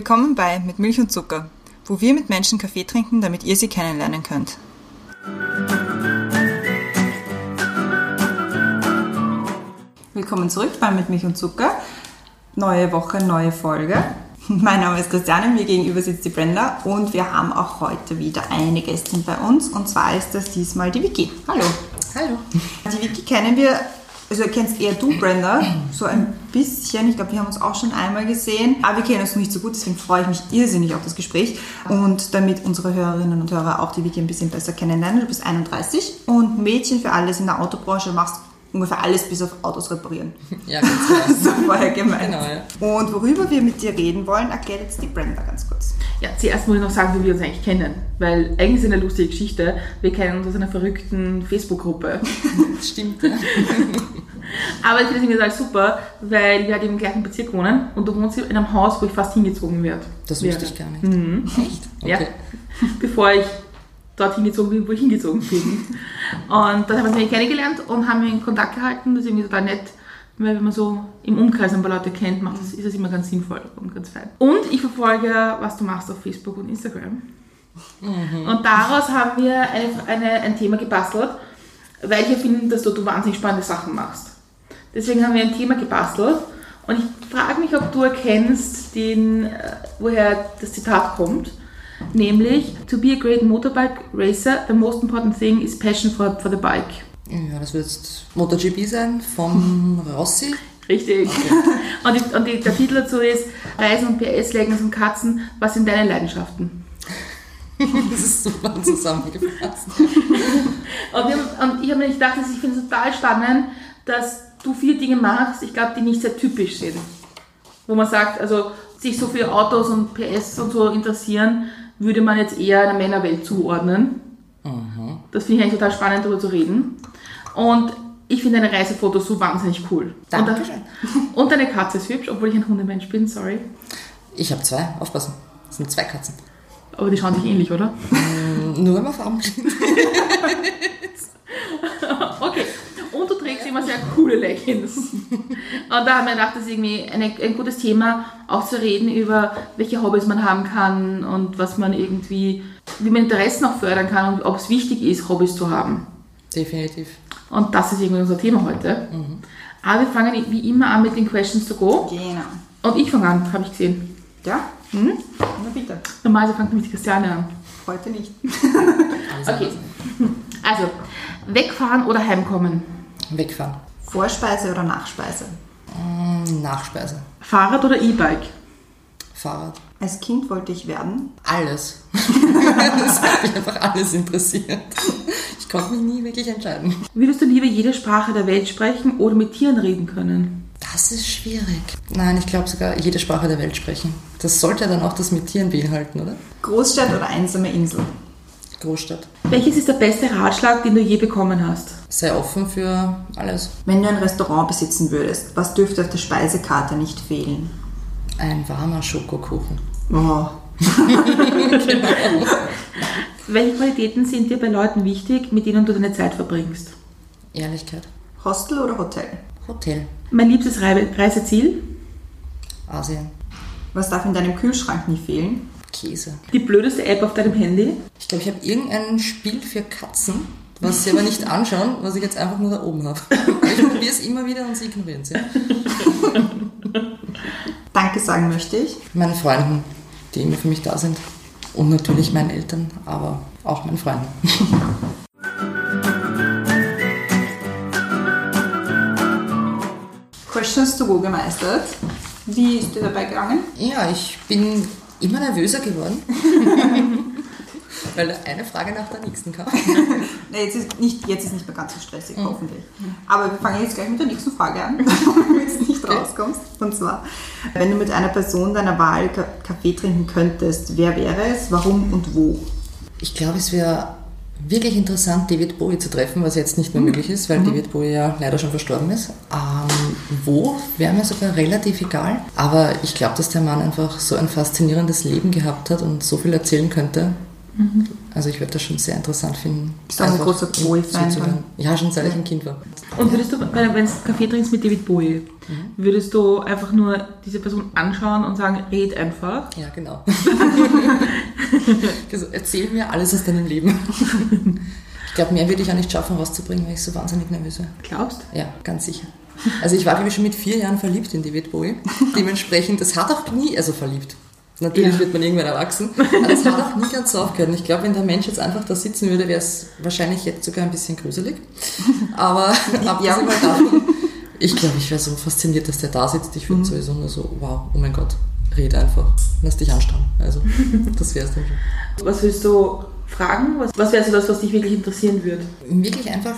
Willkommen bei Mit Milch und Zucker, wo wir mit Menschen Kaffee trinken, damit ihr sie kennenlernen könnt. Willkommen zurück bei Mit Milch und Zucker. Neue Woche, neue Folge. Mein Name ist Christiane, mir gegenüber sitzt die Brenda und wir haben auch heute wieder eine Gästin bei uns und zwar ist das diesmal die Vicky. Hallo. Hallo. Die Vicky kennen wir, also kennst eher du, Brenda, so ein bisschen. Ich glaube, wir haben uns auch schon einmal gesehen, aber wir kennen uns nicht so gut, deswegen freue ich mich irrsinnig auf das Gespräch. Und damit unsere Hörerinnen und Hörer auch die Vicky ein bisschen besser kennenlernen, du bist 31 und Mädchen für alles in der Autobranche machst ungefähr alles bis auf Autos reparieren. Ja, ganz genau. so vorher gemeint. Genau, ja. Und worüber wir mit dir reden wollen, erklärt jetzt die Brenda ganz kurz. Ja, zuerst muss ich noch sagen, wie wir uns eigentlich kennen. Weil eigentlich ist es eine lustige Geschichte. Wir kennen uns aus einer verrückten Facebook-Gruppe. Stimmt, ja. Aber ich finde es irgendwie super, weil wir halt im gleichen Bezirk wohnen und du wohnst in einem Haus, wo ich fast hingezogen werde. Das wusste ich gar nicht. Mhm. Echt? Ja. Okay. Bevor ich dort hingezogen bin, wo ich hingezogen bin. Und dann haben wir uns kennengelernt und haben in Kontakt gehalten. Das ist irgendwie total nett, weil wenn man so im Umkreis ein paar Leute kennt, macht das, ist das immer ganz sinnvoll und ganz fein. Und ich verfolge, was du machst auf Facebook und Instagram. Und daraus haben wir eine, eine, ein Thema gebastelt, weil ich ja finde, dass du, du wahnsinnig spannende Sachen machst. Deswegen haben wir ein Thema gebastelt und ich frage mich, ob du erkennst, den, äh, woher das Zitat kommt. Nämlich, to be a great motorbike racer, the most important thing is passion for, for the bike. Ja, das wird jetzt MotoGP sein vom Rossi. Richtig. Und, die, und die, der Titel dazu ist Reisen und PS, Leggings und Katzen, was sind deine Leidenschaften? Das ist super zusammengefasst. Und, haben- und ich habe mir gedacht, dass ich finde es total spannend, dass du viele Dinge machst, ich glaube, die nicht sehr typisch sind. Wo man sagt, also sich so für Autos und PS und so interessieren, würde man jetzt eher einer Männerwelt zuordnen. Das finde ich eigentlich total spannend, darüber zu reden. Und ich finde deine Reisefotos so wahnsinnig cool. Dankeschön. Und, und deine Katze ist hübsch, obwohl ich ein Hundemensch bin, sorry. Ich habe zwei, aufpassen. Das sind zwei Katzen. Aber die schauen sich ähnlich, oder? Nur wenn man Farben sind. Okay. Immer sehr coole Leggings. Und da haben wir gedacht, das ist irgendwie eine, ein gutes Thema, auch zu reden über, welche Hobbys man haben kann und was man irgendwie, wie man Interessen auch fördern kann und ob es wichtig ist, Hobbys zu haben. Definitiv. Und das ist irgendwie unser Thema heute. Aber wir fangen wie immer an mit den Questions to go. Genau. Und ich fange an, habe ich gesehen. Ja? Mhm. Na bitte. Normalerweise fängt nämlich die Christiane an. Heute nicht. Okay. Also, wegfahren oder heimkommen? Wegfahren. Vorspeise oder Nachspeise? Mm, Nachspeise. Fahrrad oder E-Bike? Fahrrad. Als Kind wollte ich werden. Alles. das hat mich einfach alles interessiert. Ich konnte mich nie wirklich entscheiden. Würdest du lieber jede Sprache der Welt sprechen oder mit Tieren reden können? Das ist schwierig. Nein, ich glaube sogar jede Sprache der Welt sprechen. Das sollte dann auch das mit Tieren beinhalten, oder? Großstadt oder einsame Insel? Großstadt. Welches ist der beste Ratschlag, den du je bekommen hast? Sei offen für alles. Wenn du ein Restaurant besitzen würdest, was dürfte auf der Speisekarte nicht fehlen? Ein warmer Schokokuchen. Oh. Welche Qualitäten sind dir bei Leuten wichtig, mit denen du deine Zeit verbringst? Ehrlichkeit. Hostel oder Hotel? Hotel. Mein liebstes Rei- Reiseziel? Asien. Was darf in deinem Kühlschrank nie fehlen? Käse. Die blödeste App auf deinem Handy? Ich glaube, ich habe irgendein Spiel für Katzen, was sie aber nicht anschauen, was ich jetzt einfach nur da oben habe. Ich probiere es immer wieder und sie ignorieren es. Ja? Danke sagen möchte ich. Meinen Freunden, die immer für mich da sind. Und natürlich meinen Eltern, aber auch meinen Freunden. Questions to go gemeistert. Wie ist dir dabei gegangen? Ja, ich bin immer nervöser geworden. Weil eine Frage nach der nächsten kam. Nee, jetzt, ist nicht, jetzt ist nicht mehr ganz so stressig, hoffentlich. Aber wir fangen jetzt gleich mit der nächsten Frage an, damit du nicht rauskommst. Und zwar, wenn du mit einer Person deiner Wahl Ka- Kaffee trinken könntest, wer wäre es, warum und wo? Ich glaube, es wäre wirklich interessant, David Bowie zu treffen, was jetzt nicht mehr möglich ist, weil David Bowie ja leider schon verstorben ist. Ähm, wo wäre mir sogar relativ egal. Aber ich glaube, dass der Mann einfach so ein faszinierendes Leben gehabt hat und so viel erzählen könnte, Also ich würde das schon sehr interessant finden. Bist du ein großer Bowie-Fan? Ja, schon seit ich ein Kind war. Und würdest du, wenn du Kaffee trinkst mit David Bowie, würdest du einfach nur diese Person anschauen und sagen, red einfach? Ja, genau. also, erzähl mir alles aus deinem Leben. Ich glaube, mehr würde ich auch nicht schaffen, rauszubringen, weil ich so wahnsinnig nervös wäre. Glaubst? Ja, ganz sicher. Also ich war, glaube ich, schon mit vier Jahren verliebt in David Bowie. Dementsprechend, das hat auch nie, also verliebt. Natürlich Ja. wird man irgendwann erwachsen, aber das hat auch nie ganz so aufgehört. Und ich glaube, wenn der Mensch jetzt einfach da sitzen würde, wäre es wahrscheinlich jetzt sogar ein bisschen gruselig. Aber abgesehen mal davon, ich glaube, ich wäre so fasziniert, dass der da sitzt. Ich würde sowieso nur so, wow, oh mein Gott, red einfach, lass dich anstarren. Also, das wäre es dann schon. Was willst du fragen? Was, was wäre so das, was dich wirklich interessieren würde? wirklich einfach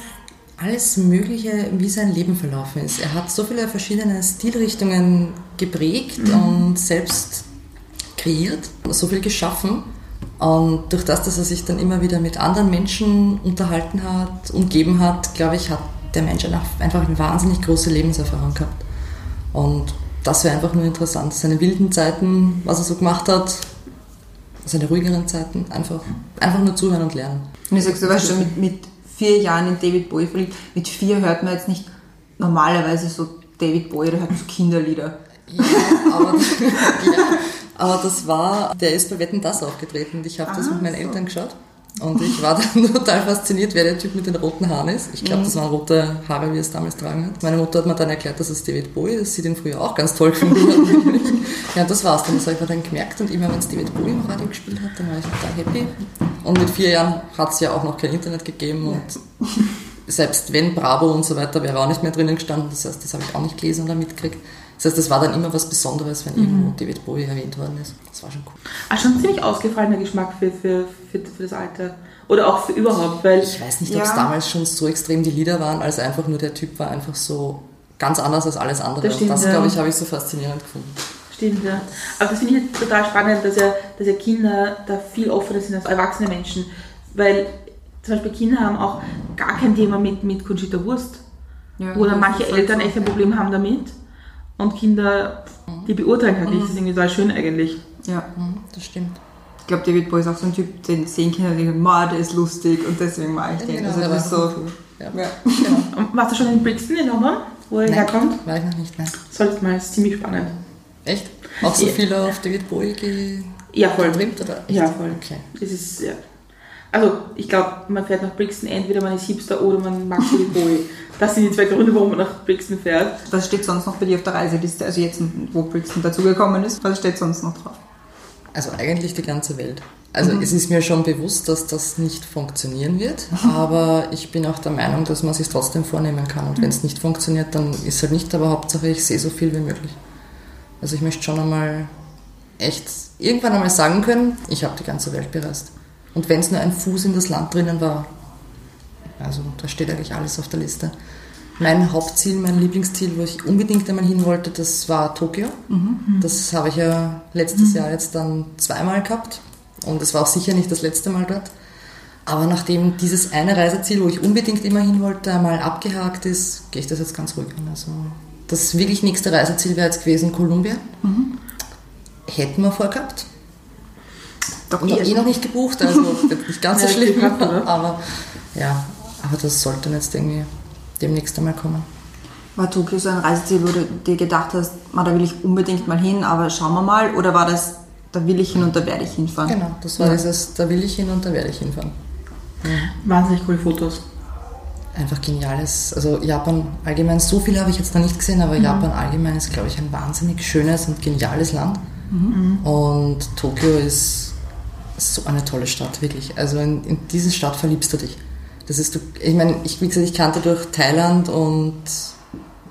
alles Mögliche, wie sein Leben verlaufen ist. Er hat so viele verschiedene Stilrichtungen geprägt und selbst kreiert, so viel geschaffen. Und durch das, dass er sich dann immer wieder mit anderen Menschen unterhalten hat, umgeben hat, glaube ich, hat der Mensch einfach einfach eine wahnsinnig große Lebenserfahrung gehabt. Und das wäre einfach nur interessant. Seine wilden Zeiten, was er so gemacht hat, seine ruhigeren Zeiten, einfach, einfach nur zuhören und lernen. Und ich sagst, du warst schon mit, mit vier Jahren in David Bowie verliebt. Mit vier hört man jetzt nicht normalerweise so David Bowie, da hört man so Kinderlieder. Ja, aber, ja, aber das war, der ist bei Wetten das aufgetreten und ich habe das Ah, mit meinen so. Eltern geschaut. Und ich war dann total fasziniert, wer der Typ mit den roten Haaren ist. Ich glaube, das waren rote Haare, wie er es damals tragen hat. Meine Mutter hat mir dann erklärt, dass es David Bowie ist, dass sie den früher auch ganz toll gefunden hat. ja, das war's dann. Das habe ich mir dann gemerkt. Und immer wenn es David Bowie im Radio gespielt hat, dann war ich total happy. Und mit vier Jahren hat es ja auch noch kein Internet gegeben. Und selbst wenn Bravo und so weiter wäre auch nicht mehr drinnen gestanden. Das heißt, das habe ich auch nicht gelesen oder mitgekriegt. Das heißt, das war dann immer was Besonderes, wenn irgendwo David Bowie erwähnt worden ist. Das war schon cool. Ah, schon ziemlich ausgefallener Geschmack für, für, für, für das Alter. Oder auch für überhaupt, weil Ich weiß nicht, ob es Ja. damals schon so extrem die Lieder waren, als einfach nur der Typ war einfach so ganz anders als alles andere. Das und das, ja. glaube ich, habe ich so faszinierend gefunden. Stimmt, ja. Aber das finde ich jetzt total spannend, dass ja, dass ja Kinder da viel offener sind als erwachsene Menschen. Weil zum Beispiel Kinder haben auch gar kein Thema mit, mit Conchita Wurst. Ja, Oder manche halt Eltern so. echt ein Problem haben damit. Und Kinder, die beurteilen halt nicht. Das ist irgendwie total schön eigentlich. Ja. Mhm, das stimmt. Ich glaube, David Bowie ist auch so ein Typ, den sehen Kinder denken, ma, der ist lustig und deswegen mag ich den. genau, also das ist so. cool. Ja. Ja. Und warst du schon in Brixton in London, wo er herkommt? War ich noch nicht, nein. Solltest mal, ist ziemlich spannend. Echt? Auch so Ja. viel auf David Bowie Ja, voll. getrimmt, oder? Echt? Ja, voll. Okay. Das ist, ja. Also, ich glaube, man fährt nach Brixton, entweder man ist Hipster oder man mag David Bowie. Das sind die zwei Gründe, warum man nach Brixton fährt. Was steht sonst noch bei dir auf der Reiseliste? Also jetzt, wo Brixton dazugekommen ist, was steht sonst noch drauf? Also eigentlich die ganze Welt. Also Mhm. es ist mir schon bewusst, dass das nicht funktionieren wird, aber ich bin auch der Meinung, dass man sich trotzdem vornehmen kann. Und wenn es nicht funktioniert, dann ist halt nicht, aber Hauptsache ich sehe so viel wie möglich. Also ich möchte schon einmal echt irgendwann einmal sagen können, ich habe die ganze Welt bereist. Und wenn es nur ein Fuß in das Land drinnen war, also da steht eigentlich alles auf der Liste. Mein Hauptziel, mein Lieblingsziel, wo ich unbedingt einmal hin wollte, das war Tokio. Das habe ich ja letztes Jahr jetzt dann zweimal gehabt. Und es war auch sicher nicht das letzte Mal dort. Aber nachdem dieses eine Reiseziel, wo ich unbedingt immer hin wollte, einmal abgehakt ist, gehe ich das jetzt ganz ruhig an. Also das wirklich nächste Reiseziel wäre jetzt gewesen Kolumbien. Hätten wir vorgehabt. Doch Und auch eh noch nicht gebucht, also nicht ganz so Ja, schlimm. gehabt? Aber ja, aber das sollte jetzt irgendwie demnächst einmal kommen. War Tokio so ein Reiseziel, wo du dir gedacht hast, ma, da will ich unbedingt mal hin, aber schauen wir mal? Oder war das, da will ich hin und da werde ich hinfahren? Genau, das war dieses, da will ich hin und da werde ich hinfahren. Wahnsinnig coole Fotos. Einfach geniales, also Japan allgemein, so viel habe ich jetzt noch nicht gesehen, aber Japan allgemein ist, glaube ich, ein wahnsinnig schönes und geniales Land. Und Tokio ist so eine tolle Stadt, wirklich. Also in, in diese Stadt verliebst du dich. Das ist, du, ich meine, ich, wie gesagt, ich kannte durch Thailand und,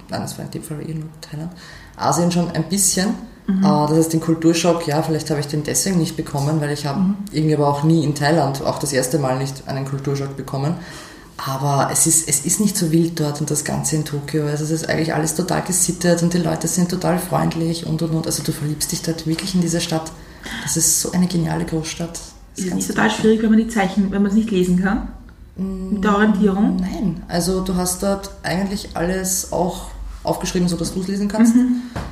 nein, das war in dem Fall eh nur Thailand, Asien schon ein bisschen. Äh, Das heißt, den Kulturschock, ja, vielleicht habe ich den deswegen nicht bekommen, weil ich habe irgendwie aber auch nie in Thailand, auch das erste Mal nicht einen Kulturschock bekommen. Aber es ist, es ist nicht so wild dort und das Ganze in Tokio. Also es ist eigentlich alles total gesittet und die Leute sind total freundlich und und und. Also du verliebst dich dort wirklich in diese Stadt. Das ist so eine geniale Großstadt. Das Ist nicht total schwierig, wenn man die Zeichen, wenn man es nicht lesen kann? Mit der Orientierung? Nein, also du hast dort eigentlich alles auch aufgeschrieben, so dass du es lesen kannst.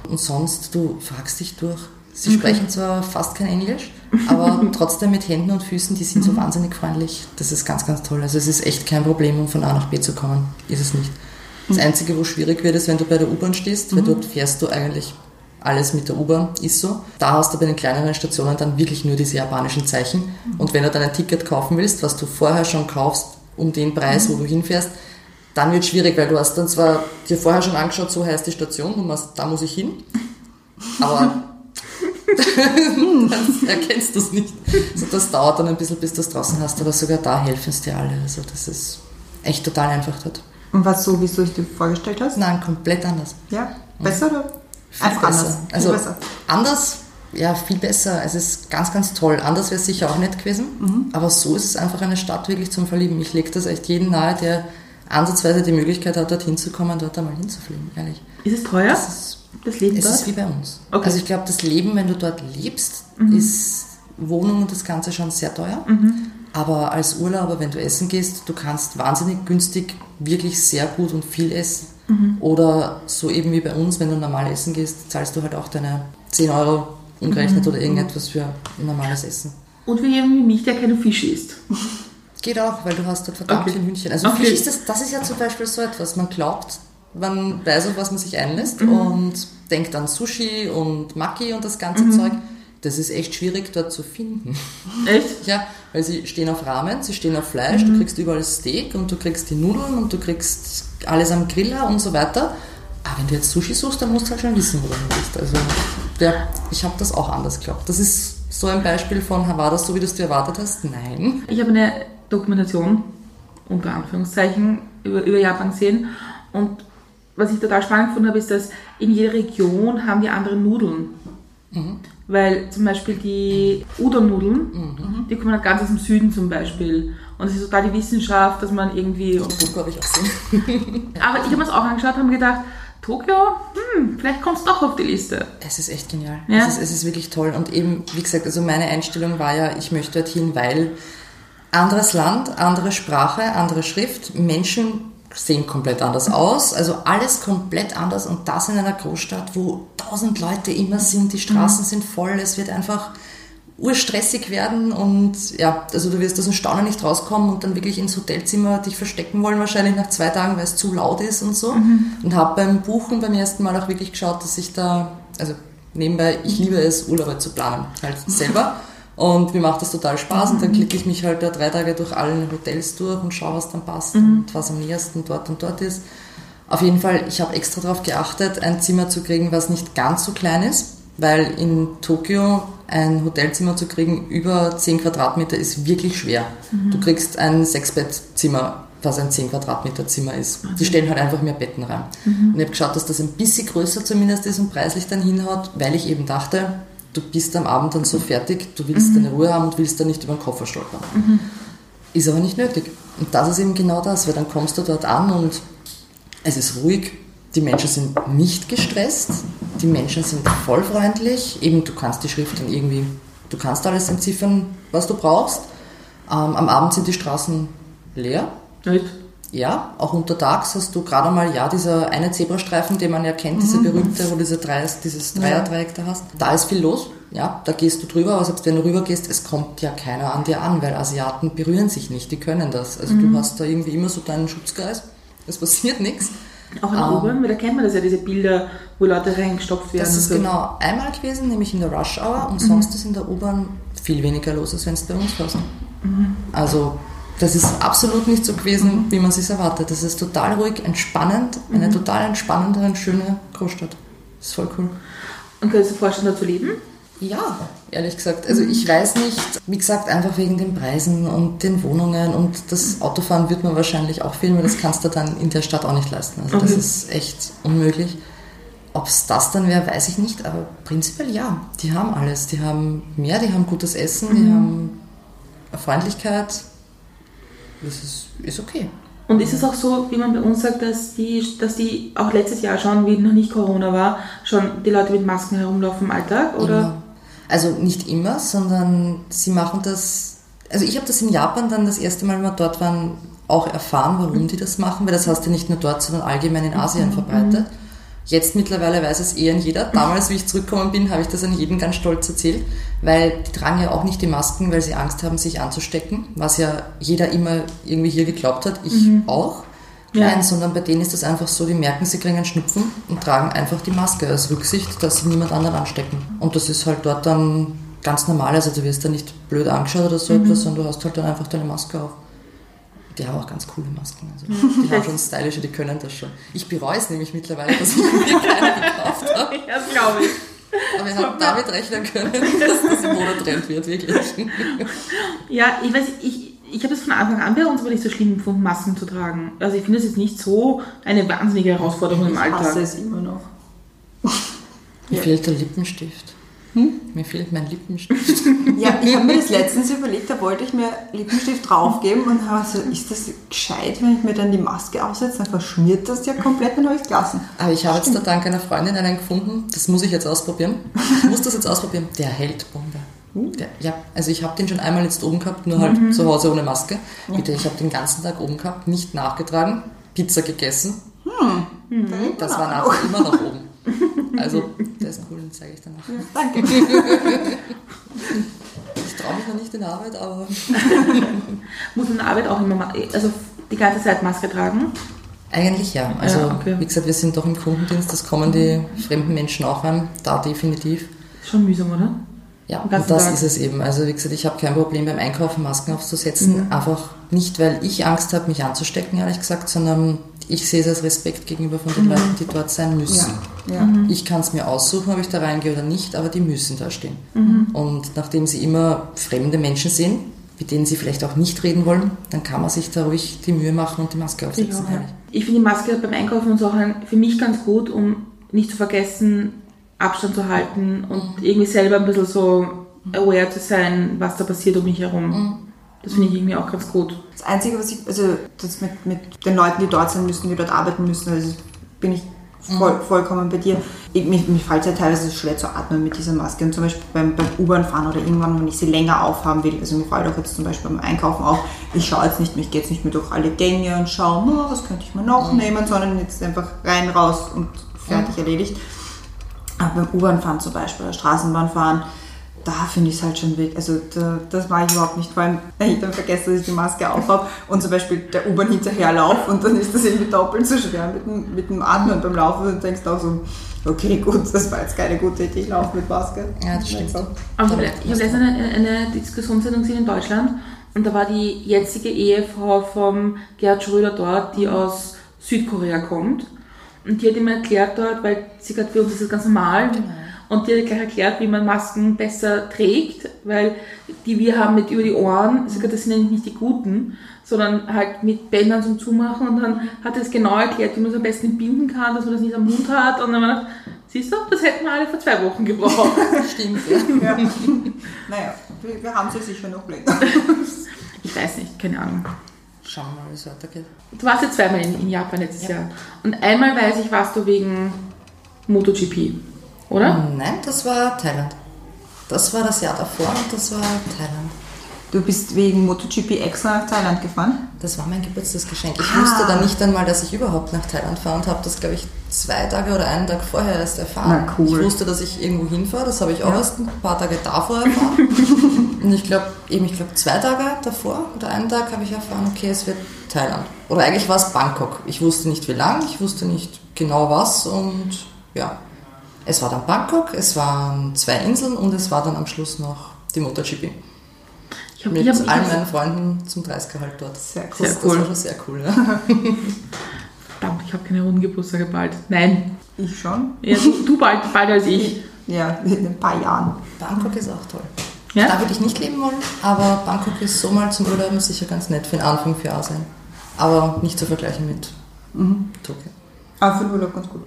Und sonst, du fragst dich durch. Sie sprechen zwar fast kein Englisch, aber trotzdem mit Händen und Füßen, die sind so wahnsinnig freundlich. Das ist ganz, ganz toll. Also es ist echt kein Problem, um von A nach B zu kommen. Ist es nicht. Das Einzige, wo schwierig wird, ist, wenn du bei der U-Bahn stehst, weil dort fährst du eigentlich alles mit der U-Bahn, ist so. Da hast du bei den kleineren Stationen dann wirklich nur diese japanischen Zeichen. Und wenn du dann ein Ticket kaufen willst, was du vorher schon kaufst, um den Preis, wo du hinfährst, dann wird es schwierig, weil du hast dann zwar dir vorher schon angeschaut, so heißt die Station, du machst, da muss ich hin, aber dann erkennst du es nicht. Also das dauert dann ein bisschen, bis du es draußen hast, aber sogar da helfen es dir alle. Also das ist echt total einfach dort. Und was so, wie du es dir vorgestellt hast? Nein, komplett anders. Ja? Besser oder? Viel Einfach besser. anders. Also besser. anders, ja, viel besser. Es ist ganz, ganz toll. Anders wäre es sicher auch nicht gewesen. Mhm. Aber so ist es einfach eine Stadt wirklich zum Verlieben. Ich lege das echt jedem nahe, der ansatzweise die Möglichkeit hat, dorthin zu kommen, dort einmal hinzufliegen. Ehrlich. Ist es teuer? Das Leben es dort? ist wie bei uns. Okay. Also ich glaube, das Leben, wenn du dort lebst, Mhm. ist Wohnung und das Ganze schon sehr teuer. Aber als Urlauber, wenn du essen gehst, du kannst wahnsinnig günstig wirklich sehr gut und viel essen. Mhm. Oder so eben wie bei uns, wenn du normal essen gehst, zahlst du halt auch deine 10 Euro umgerechnet Mhm. oder irgendetwas für ein normales Essen. Und für wie mich, der keine Fische isst. Geht auch, weil du hast dort verdammt Okay. viel Hühnchen. Also Okay. Fisch ist das, das ist ja zum Beispiel so etwas, man glaubt, man weiß auf was man sich einlässt Mhm. und denkt an Sushi und Maki und das ganze Mhm. Zeug. Das ist echt schwierig dort zu finden. Echt? Ja, weil sie stehen auf Ramen, sie stehen auf Fleisch, Mhm. du kriegst überall Steak und du kriegst die Nudeln und du kriegst alles am Griller und so weiter. Aber wenn du jetzt Sushi suchst, dann musst du halt schon wissen, wo du bist. Also, ja, ich habe das auch anders geglaubt. Das ist so ein Beispiel von, war das so, wie du es dir erwartet hast? Nein. Ich habe eine Dokumentation, unter Anführungszeichen, über, über Japan gesehen. Und was ich total spannend gefunden habe, ist, dass in jeder Region haben die andere Nudeln. Weil zum Beispiel die Udon-Nudeln, die kommen halt ganz aus dem Süden zum Beispiel. Und es ist total die Wissenschaft, dass man irgendwie... Doku habe ich auch gesehen. Aber ich habe mir das auch angeschaut und habe gedacht, Tokio, hm, vielleicht kommt es doch auf die Liste. Es ist echt genial. Ja. Es, ist, es ist wirklich toll. Und eben, wie gesagt, also meine Einstellung war ja, ich möchte dorthin, weil anderes Land, andere Sprache, andere Schrift, Menschen sehen komplett anders aus. Also alles komplett anders und das in einer Großstadt, wo tausend Leute immer sind, die Straßen sind voll, es wird einfach urstressig werden und ja, also du wirst aus dem Staunen nicht rauskommen und dann wirklich ins Hotelzimmer dich verstecken wollen, wahrscheinlich nach zwei Tagen, weil es zu laut ist und so. Und habe beim Buchen beim ersten Mal auch wirklich geschaut, dass ich da, also nebenbei, ich liebe es, Urlaube zu planen, halt selber. Und mir macht das total Spaß und dann klicke ich mich halt da drei Tage durch alle Hotels durch und schaue, was dann passt und was am nächsten dort und dort ist. Auf jeden Fall, ich habe extra darauf geachtet, ein Zimmer zu kriegen, was nicht ganz so klein ist, weil in Tokio ein Hotelzimmer zu kriegen über 10 Quadratmeter ist wirklich schwer. Du kriegst ein Sechsbettzimmer, was ein 10 Quadratmeter Zimmer ist. Die stellen halt einfach mehr Betten rein. Und ich habe geschaut, dass das ein bisschen größer zumindest ist und preislich dann hinhaut, weil ich eben dachte, du bist am Abend dann so fertig, du willst deine Ruhe haben und willst dann nicht über den Koffer stolpern. Ist aber nicht nötig. Und das ist eben genau das, weil dann kommst du dort an und es ist ruhig, die Menschen sind nicht gestresst, die Menschen sind voll freundlich, eben du kannst die Schrift dann irgendwie, du kannst alles entziffern, was du brauchst. Ähm, am Abend sind die Straßen leer, Nicht? Ja, auch untertags hast du gerade mal, ja, dieser eine Zebrastreifen, den man ja kennt, dieser berühmte, wo diese drei, dieses Dreierdreieck da hast. Da ist viel los, ja, da gehst du drüber, aber selbst wenn du rüber gehst, es kommt ja keiner an dir an, weil Asiaten berühren sich nicht, die können das. Also du hast da irgendwie immer so deinen Schutzgeist, es passiert nichts. Auch in Ähm, U-Bahn, weil da kennt man das ja, diese Bilder, wo Leute reingestopft werden. Das ist so. genau einmal gewesen, nämlich in der Rush Hour und sonst ist in der U-Bahn viel weniger los, als wenn es bei uns fährst. Also das ist absolut nicht so gewesen, wie man es sich erwartet. Das ist total ruhig, entspannend, eine total entspannende und schöne Großstadt. Das ist voll cool. Und könntest du dir vorstellen, dort zu leben? Ja, ehrlich gesagt. Also ich weiß nicht, wie gesagt, einfach wegen den Preisen und den Wohnungen und das Autofahren wird man wahrscheinlich auch fehlen, weil das kannst du dann in der Stadt auch nicht leisten. Also das Okay. ist echt unmöglich. Ob es das dann wäre, weiß ich nicht, aber prinzipiell ja. Die haben alles. Die haben mehr, die haben gutes Essen, die haben Freundlichkeit. Das ist, ist okay. Und ist es auch so, wie man bei uns sagt, dass die, dass die auch letztes Jahr schon, wie noch nicht Corona war, schon die Leute mit Masken herumlaufen im Alltag? Oder? Immer. Also nicht immer, sondern sie machen das. Also ich habe das in Japan dann das erste Mal, wenn wir dort waren, auch erfahren, warum die das machen, weil das hast du nicht nur dort, sondern allgemein in Asien verbreitet. Jetzt mittlerweile weiß es eher jeder. Damals, wie ich zurückgekommen bin, habe ich das an jeden ganz stolz erzählt, weil die tragen ja auch nicht die Masken, weil sie Angst haben, sich anzustecken, was ja jeder immer irgendwie hier geglaubt hat, ich auch. Ja. Nein, sondern bei denen ist das einfach so, die merken, sie kriegen einen Schnupfen und tragen einfach die Maske als Rücksicht, dass sie niemand anderen anstecken. Und das ist halt dort dann ganz normal, also du wirst da nicht blöd angeschaut oder so etwas, sondern du hast halt dann einfach deine Maske auf. Die haben auch ganz coole Masken. Also die haben schon stylische, die können das schon. Ich bereue es nämlich mittlerweile, dass ich mir keine gekauft habe. Ja, das glaube ich. Aber wir haben damit rechnen können, dass das im Modetrend wird, wirklich. Ja, ich weiß, ich, ich habe es von Anfang an bei uns aber nicht so schlimm gefunden, Masken zu tragen. Also ich finde es jetzt nicht so eine wahnsinnige Herausforderung im Ich hasse Alltag. es immer noch. Mir fehlt der Lippenstift. Mir fehlt mein Lippenstift. Ja, ich habe mir das letztens überlegt, da wollte ich mir Lippenstift draufgeben und habe so, ist das gescheit, wenn ich mir dann die Maske aufsetze, dann verschmiert das ja komplett, dann habe ich es gelassen. Aber ich habe jetzt da dank einer Freundin einen gefunden, das muss ich jetzt ausprobieren. Ich muss das jetzt ausprobieren. Der hält Bombe. Der, ja, also ich habe den schon einmal jetzt oben gehabt, nur halt zu Hause ohne Maske. Bitte, ich habe den ganzen Tag oben gehabt, nicht nachgetragen, Pizza gegessen. Das war nachher immer noch oben. Also, der ist cool, den zeige ich dann nachher. Danke. Ich traue mich noch nicht in Arbeit, aber Muss man in der Arbeit auch immer, also die ganze Zeit Maske tragen? eigentlich ja. Also, Ja, okay. wie gesagt, wir sind doch im Kundendienst, das kommen die fremden Menschen auch an, da definitiv. Schon mühsam, oder? Ja, und das Tag. ist es eben. Also wie gesagt, ich habe kein Problem beim Einkaufen Masken aufzusetzen. Mhm. Einfach nicht, weil ich Angst habe, mich anzustecken, ehrlich gesagt, sondern ich sehe es als Respekt gegenüber von den Mhm. Leuten, die dort sein müssen. Ja. Ich kann es mir aussuchen, ob ich da reingehe oder nicht, aber die müssen da stehen. Mhm. Und nachdem sie immer fremde Menschen sehen, mit denen sie vielleicht auch nicht reden wollen, dann kann man sich da ruhig die Mühe machen und die Maske aufsetzen. ja. ich finde die Maske beim Einkaufen und so für mich ganz gut, um nicht zu vergessen, Abstand zu halten und irgendwie selber ein bisschen so aware zu sein, was da passiert um mich herum. Das finde ich irgendwie auch ganz gut. Das Einzige, was ich, also das mit, mit den Leuten, die dort sein müssen, die dort arbeiten müssen, also bin ich voll, vollkommen bei dir. Ich, mir, mir fällt es ja teilweise schwer zu atmen mit dieser Maske. Und zum Beispiel beim, beim U-Bahn-Fahren oder irgendwann, wenn ich sie länger aufhaben will, also mir fällt auch jetzt zum Beispiel beim Einkaufen auf, ich schaue jetzt nicht mehr, ich gehe jetzt nicht mehr durch alle Gänge und schaue, "Na, was könnte ich mir noch nehmen, sondern jetzt einfach rein, raus und fertig erledigt. Aber beim U-Bahn-Fahren zum Beispiel oder Straßenbahnfahren, da finde ich es halt schon weg. Also da, das mache ich überhaupt nicht, vor allem wenn ich dann vergesse, dass ich die Maske aufhabe und zum Beispiel der U-Bahn hinterherlaufe und dann ist das irgendwie doppelt so schwer mit dem, mit dem Atmen beim Laufen und denkst auch so, okay, gut, das war jetzt keine gute Idee, ich laufe mit Maske. Ja, das stimmt. So. Aber ich habe letztens eine, eine Diskussionssendung gesehen in Deutschland und da war die jetzige Ehefrau vom Gerhard Schröder dort, die aus Südkorea kommt. Und die hat ihm erklärt dort, weil sie gerade für uns ist das ganz normal. Und die hat gleich erklärt, wie man Masken besser trägt, weil die wir haben mit über die Ohren, gesagt, das sind nämlich nicht die guten, sondern halt mit Bändern zum Zumachen und dann hat er es genau erklärt, wie man es am besten binden kann, dass man das nicht am Mund hat und dann gedacht, siehst du, das hätten wir alle vor zwei Wochen gebraucht. Stimmt, ja. Ja. naja, wir, wir haben sie sicher noch länger. Ich weiß nicht, keine Ahnung. Schauen wir mal, wie es weitergeht. Du warst ja zweimal in, in Japan letztes Jahr. Und einmal weiß ich, warst du wegen MotoGP, oder? Nein, das war Thailand. Das war das Jahr davor und das war Thailand. Du bist wegen MotoGP extra nach Thailand gefahren? Das war mein Geburtstagsgeschenk. Ich Ah. wusste dann nicht einmal, dass ich überhaupt nach Thailand fahre und habe das, glaube ich, zwei Tage oder einen Tag vorher erst erfahren. Na, cool. Ich wusste, dass ich irgendwo hinfahre, das habe ich auch Ja. erst ein paar Tage davor erfahren. und ich glaube, eben, ich glaube, zwei Tage davor oder einen Tag habe ich erfahren, okay, es wird Thailand. Oder eigentlich war es Bangkok. Ich wusste nicht wie lang, ich wusste nicht genau was und ja. Es war dann Bangkok, es waren zwei Inseln und es war dann am Schluss noch die MotoGP. Ich habe Mit ich hab, ich all hab, meinen Freunden zum 30-Gehalt dort. Sehr cool. Das, Sehr das cool. war schon sehr cool. Ja. verdammt, ich habe keine runden Geburtstage bald. Nein. Ich schon. Ja, du, du bald, bald als ich. Ja, in ein paar Jahren. Bangkok ist auch toll. Ja? Da würde ich nicht leben wollen, aber Bangkok ist so mal zum Urlauben sicher ganz nett für den Anfang für Asien. Aber nicht zu vergleichen mit Tokio. Aber für den Urlaub ganz gut.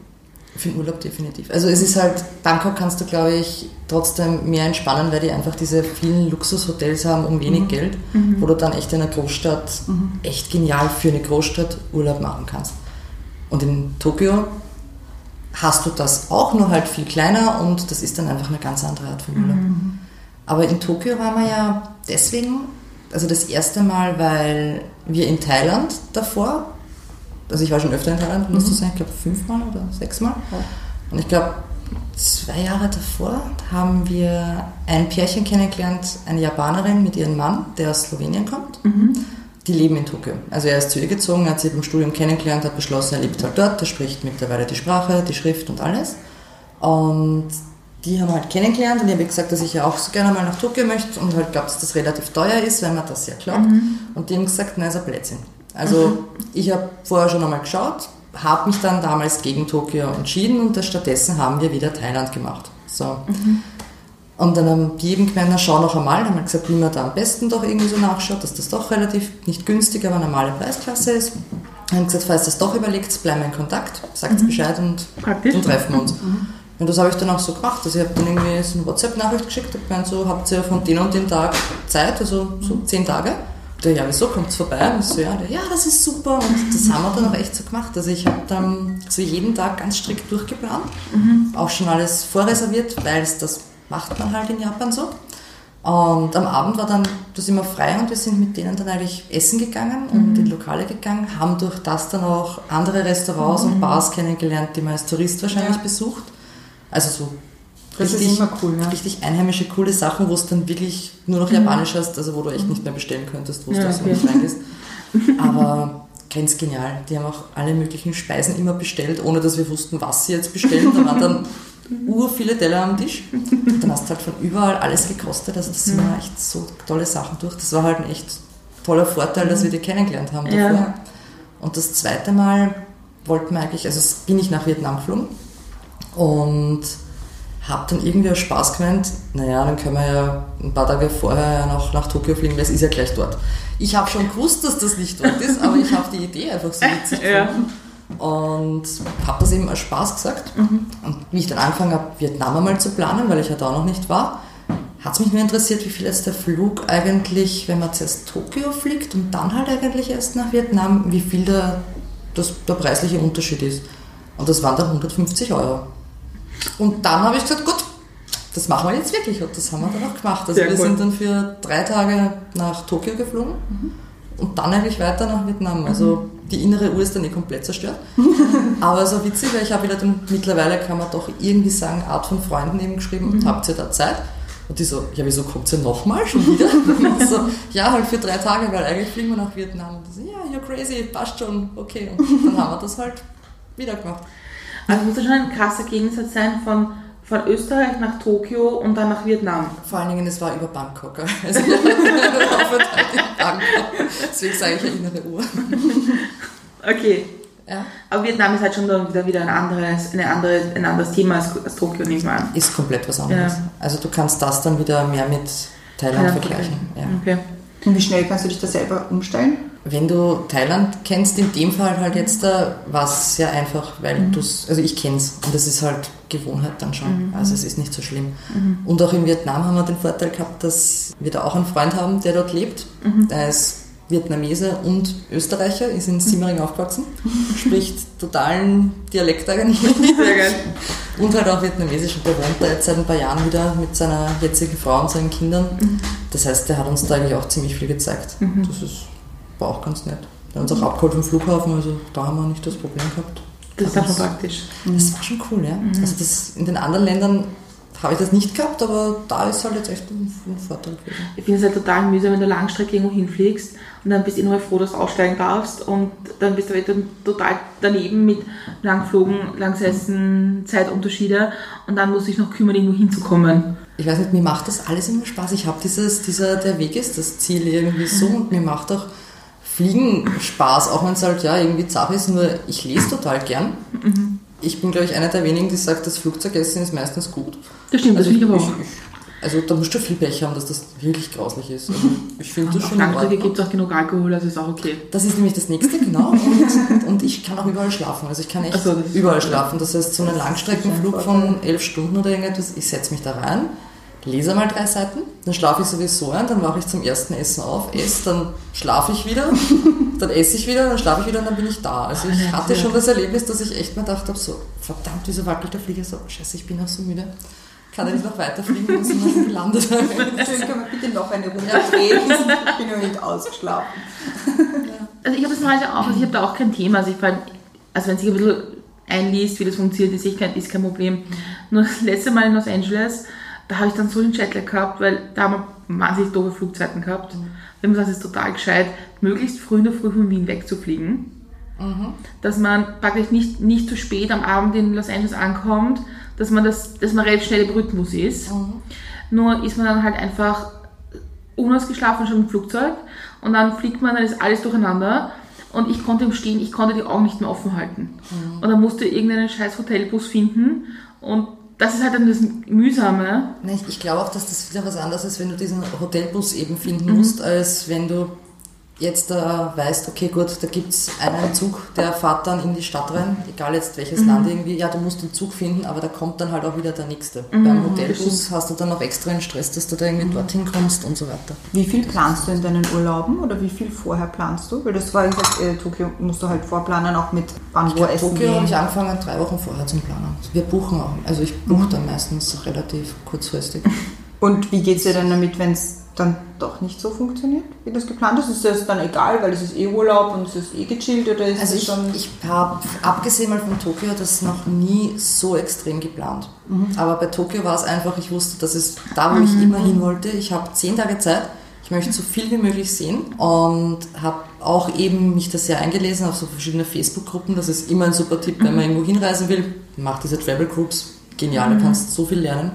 Für den Urlaub definitiv. Also es ist halt, Bangkok kannst du, glaube ich, trotzdem mehr entspannen, weil die einfach diese vielen Luxushotels haben um wenig Geld, wo du dann echt in einer Großstadt, echt genial für eine Großstadt Urlaub machen kannst. Und in Tokio hast du das auch, nur halt viel kleiner und das ist dann einfach eine ganz andere Art von Urlaub. Aber in Tokio waren wir ja deswegen, also das erste Mal, weil wir in Thailand davor also ich war schon öfter in Thailand, muss du sagen, ich glaube fünfmal oder sechsmal. Und ich glaube, zwei Jahre davor haben wir ein Pärchen kennengelernt, eine Japanerin mit ihrem Mann, der aus Slowenien kommt. Die leben in Tokio. Also er ist zu ihr gezogen, hat sie beim Studium kennengelernt, hat beschlossen, er lebt halt dort, er spricht mittlerweile die Sprache, die Schrift und alles. Und die haben halt kennengelernt und ich habe gesagt, dass ich ja auch so gerne mal nach Tokio möchte und halt glaube, dass das relativ teuer ist, wenn man das ja glaubt. Und die haben gesagt, nein, ist ein Blödsinn. Also ich habe vorher schon einmal geschaut, habe mich dann damals gegen Tokio entschieden und stattdessen haben wir wieder Thailand gemacht. So. Und dann haben die eben gemeint, na schau noch einmal, haben wir gesagt, wie man da am besten doch irgendwie so nachschaut, dass das doch relativ nicht günstig, aber normale Preisklasse ist. Dann haben gesagt, falls das doch überlegt, bleiben wir in Kontakt, sagt Bescheid und dann treffen wir uns. Und das habe ich dann auch so gemacht. Also ich habe dann irgendwie so eine WhatsApp-Nachricht geschickt, habe gemeint, so habt ihr von den und dem Tag Zeit, also so zehn Tage. Der, ja, wieso kommt's vorbei? Und so, ja, der, ja, das ist super. Und das haben wir dann auch echt so gemacht. Also ich habe dann so jeden Tag ganz strikt durchgeplant, auch schon alles vorreserviert, weil es das macht man halt in Japan so. Und am Abend war dann das immer frei und wir sind mit denen dann eigentlich essen gegangen und in Lokale gegangen, haben durch das dann auch andere Restaurants und Bars kennengelernt, die man als Tourist wahrscheinlich Ja. besucht. Also so Das ist immer cool, ja. richtig einheimische, coole Sachen, wo es dann wirklich nur noch Japanisch hast, also wo du echt nicht mehr bestellen könntest, wo du Ja, da so okay. nicht reingehst. Aber ganz genial. Die haben auch alle möglichen Speisen immer bestellt, ohne dass wir wussten, was sie jetzt bestellen. Da waren dann ur viele Teller am Tisch. Dann hast du halt von überall alles gekostet. Also das waren echt so tolle Sachen durch. Das war halt ein echt toller Vorteil, dass wir die kennengelernt haben Ja. davor. Und das zweite Mal wollten wir eigentlich, also bin ich nach Vietnam geflogen und habe dann irgendwie aus Spaß gemeint, naja, dann können wir ja ein paar Tage vorher ja noch nach Tokio fliegen, weil es ist ja gleich dort. Ich habe schon gewusst, dass das nicht dort ist, aber ich habe die Idee einfach so witzig Ja. gefunden. Und habe das eben als Spaß gesagt. Und wie ich dann angefangen habe, Vietnam einmal zu planen, weil ich ja da noch nicht war, hat es mich nur interessiert, wie viel jetzt der Flug eigentlich, wenn man zuerst Tokio fliegt und dann halt eigentlich erst nach Vietnam, wie viel der, das, der preisliche Unterschied ist. Und das waren dann 150 Euro. Und dann habe ich gesagt, gut, das machen wir jetzt wirklich. Und das haben wir dann auch gemacht. Also Sehr wir cool. sind dann für drei Tage nach Tokio geflogen und dann eigentlich weiter nach Vietnam. Also die innere Uhr ist dann eh komplett zerstört. Aber so witzig, weil ich habe wieder dann, mittlerweile kann man doch irgendwie sagen, Art von Freunden eben geschrieben, habt ihr da Zeit? Und die so, ja, wieso kommt ihr nochmal schon wieder? Und so, ja, halt für drei Tage, weil eigentlich fliegen wir nach Vietnam. Und die so, ja, you're crazy, passt schon, okay. Und dann haben wir das halt wieder gemacht. Also muss das schon ein krasser Gegensatz sein von, von Österreich nach Tokio und dann nach Vietnam. Vor allen Dingen, es war über Bangkok. Also Bangkok. Deswegen sage ich ja innere Uhr. Okay. Ja. Aber Vietnam ist halt schon dann wieder, wieder ein, anderes, eine andere, ein anderes Thema als, als Tokio, nehme ich mal an. Ist komplett was anderes. Ja. Also du kannst das dann wieder mehr mit Thailand Thailand vergleichen. Ja. Okay. Und wie schnell kannst du dich da selber umstellen? Wenn du Thailand kennst, in dem Fall halt jetzt da, war es sehr einfach, weil Mhm. du's, also ich kenne es und das ist halt Gewohnheit dann schon. Mhm. Also es ist nicht so schlimm. Und auch in Vietnam haben wir den Vorteil gehabt, dass wir da auch einen Freund haben, der dort lebt. Mhm. Der ist Vietnamese und Österreicher, ist in Simmering aufgewachsen, spricht totalen Dialekt eigentlich. Sehr geil. Und halt auch Vietnamesisch und der wohnt da jetzt seit ein paar Jahren wieder mit seiner jetzigen Frau und seinen Kindern. Mhm. Das heißt, der hat uns da eigentlich auch ziemlich viel gezeigt. Das ist, war auch ganz nett. Der hat uns auch abgeholt vom Flughafen, also da haben wir nicht das Problem gehabt. Das ist das, praktisch. das war schon cool, ja. Mhm. Also das, in den anderen Ländern habe ich das nicht gehabt, aber da ist halt jetzt echt ein, ein Vorteil gewesen. Ich finde es halt total mühsam, wenn du Langstrecke irgendwo hinfliegst und dann bist du immer froh, dass du aussteigen darfst und dann bist du halt total daneben mit Langflogen, Langsessen, Zeitunterschiede und dann musst du dich noch kümmern, irgendwo hinzukommen. Ich weiß nicht, mir macht das alles immer Spaß. Ich habe dieses, dieser, der Weg ist das Ziel irgendwie so und mir macht auch Fliegen Spaß, auch wenn es halt ja irgendwie zart ist, nur ich lese total gern. Mhm. Ich bin, glaube ich, einer der wenigen, die sagt, das Flugzeugessen ist meistens gut. Das stimmt, das Also, finde ich aber auch. also da musst du viel Pech haben, dass das wirklich grauslich ist. Also ich finde das schon Ordnung. gibt es auch genug Alkohol, also ist auch okay. Das ist nämlich das nächste, genau. Und, und ich kann auch überall schlafen. Also ich kann echt so, das überall schlafen. Das heißt, so einen Langstreckenflug von elf Stunden oder irgendetwas, ich setze mich da rein, lese mal drei Seiten, dann schlafe ich sowieso ein, dann wache ich zum ersten Essen auf, esse, dann schlafe ich wieder, dann esse ich wieder, dann schlafe ich wieder und dann bin ich da. Also ich hatte schon das Erlebnis, dass ich echt mal gedacht habe, so, verdammt, wieso wackelt der Flieger so? Scheiße, ich bin auch so müde. Kann er nicht noch weiterfliegen sind wir schon gelandet. Schön, können wir bitte noch eine Runde drehen? Ich bin noch nicht ausgeschlafen. Also ich habe das normalerweise auch, also ich habe da auch kein Thema. Also, ich, allem, also wenn sich ein bisschen einliest, wie das funktioniert, ist, kein, ist kein Problem. Nur das letzte Mal in Los Angeles, da habe ich dann so den Jetlag gehabt, weil da haben wir wahnsinnig doofe Flugzeiten gehabt. Mhm. Wenn man sagt, es ist total gescheit, möglichst früh in der Früh von Wien wegzufliegen. Mhm. Dass man praktisch nicht, nicht zu spät am Abend in Los Angeles ankommt, dass man, das, dass man relativ schnell im Rhythmus ist. Mhm. Nur ist man dann halt einfach unausgeschlafen schon im Flugzeug und dann fliegt man, dann ist alles durcheinander und ich konnte im Stehen, ich konnte die Augen nicht mehr offen halten. Mhm. Und dann musste irgendeinen scheiß Hotelbus finden und das ist halt dann das Mühsame. Ich glaube auch, dass das wieder was anderes ist, wenn du diesen Hotelbus eben finden mhm. musst, als wenn du jetzt äh, weißt, okay, gut, da gibt es einen Zug, der fährt dann in die Stadt rein, egal jetzt welches mhm. Land irgendwie, ja, du musst den Zug finden, aber da kommt dann halt auch wieder der nächste. Mhm, Beim Hotelbus hast du dann noch extra einen Stress, dass du da irgendwie mhm. dorthin kommst und so weiter. Wie viel planst du in deinen Urlauben oder wie viel vorher planst du? Weil das war gesagt, äh, Tokio musst du halt vorplanen, auch mit wann wo essen Tokio habe ich angefangen, drei Wochen vorher zum Planen. Wir buchen auch, also ich buche dann meistens relativ kurzfristig. Und wie geht es dir denn damit, wenn es dann doch nicht so funktioniert, wie das geplant ist? Ist das dann egal, weil es ist eh Urlaub und es ist eh gechillt oder ist also ich, schon... ich habe, abgesehen mal von Tokio, das noch nie so extrem geplant. Mhm. Aber bei Tokio war es einfach, ich wusste, dass es da, wo mhm. ich immer hin wollte, ich habe zehn Tage Zeit, ich möchte so viel wie möglich sehen und habe auch eben mich da sehr eingelesen auf so verschiedene Facebook-Gruppen. Das ist immer ein super Tipp, wenn man irgendwo hinreisen will, mach diese Travel Groups, genial, mhm. da kannst du so viel lernen.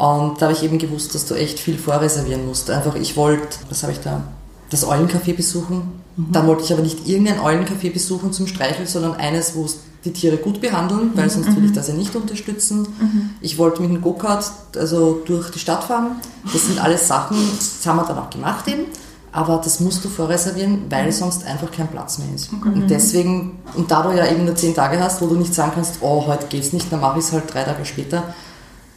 Und da habe ich eben gewusst, dass du echt viel vorreservieren musst. Einfach, ich wollte, was habe ich da? Das Eulencafé besuchen. Mhm. Dann wollte ich aber nicht irgendein Eulencafé besuchen zum Streicheln, sondern eines, wo die Tiere gut behandeln, weil mhm. sonst will ich das ja nicht unterstützen. Mhm. Ich wollte mit dem Go-Kart also durch die Stadt fahren. Das sind alles Sachen, das haben wir dann auch gemacht eben. Aber das musst du vorreservieren, weil mhm. sonst einfach kein Platz mehr ist. Okay. Und deswegen, und da du ja eben nur zehn Tage hast, wo du nicht sagen kannst, oh, heute geht's nicht, dann mache ich es halt drei Tage später,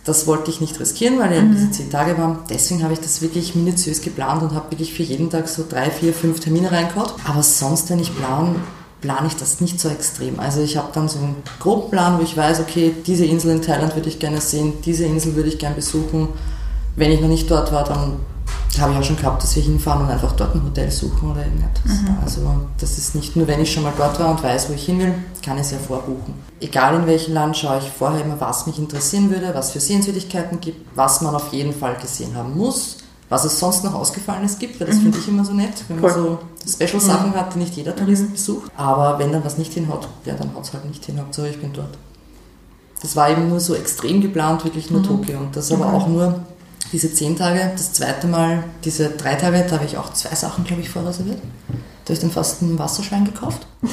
das wollte ich nicht riskieren, weil ja mhm. diese zehn Tage waren. Deswegen habe ich das wirklich minutiös geplant und habe wirklich für jeden Tag so drei, vier, fünf Termine reingehauen. Aber sonst, wenn ich plan, plane ich das nicht so extrem. Also ich habe dann so einen groben Plan, wo ich weiß, okay, diese Insel in Thailand würde ich gerne sehen, diese Insel würde ich gerne besuchen. Wenn ich noch nicht dort war, dann habe ich auch schon gehabt, dass wir hinfahren und einfach dort ein Hotel suchen oder irgendetwas. Mhm. Also das ist nicht nur, wenn ich schon mal dort war und weiß, wo ich hin will, kann ich es ja vorbuchen. Egal in welchem Land schaue ich vorher immer, was mich interessieren würde, was für Sehenswürdigkeiten gibt, was man auf jeden Fall gesehen haben muss, was es sonst noch Ausgefallenes gibt, weil das mhm. finde ich immer so nett, wenn man so Special-Sachen mhm. hat, die nicht jeder Tourist mhm. besucht. Aber wenn dann was nicht hinhaut, ja, dann haut es halt nicht hin, Hauptsache ich bin dort. Das war eben nur so extrem geplant, wirklich nur mhm. Tokio und das aber mhm. auch nur diese zehn Tage. Das zweite Mal, diese drei Tage, da habe ich auch zwei Sachen, glaube ich, vorreserviert. Da habe ich dann fast einen Wasserschein gekauft.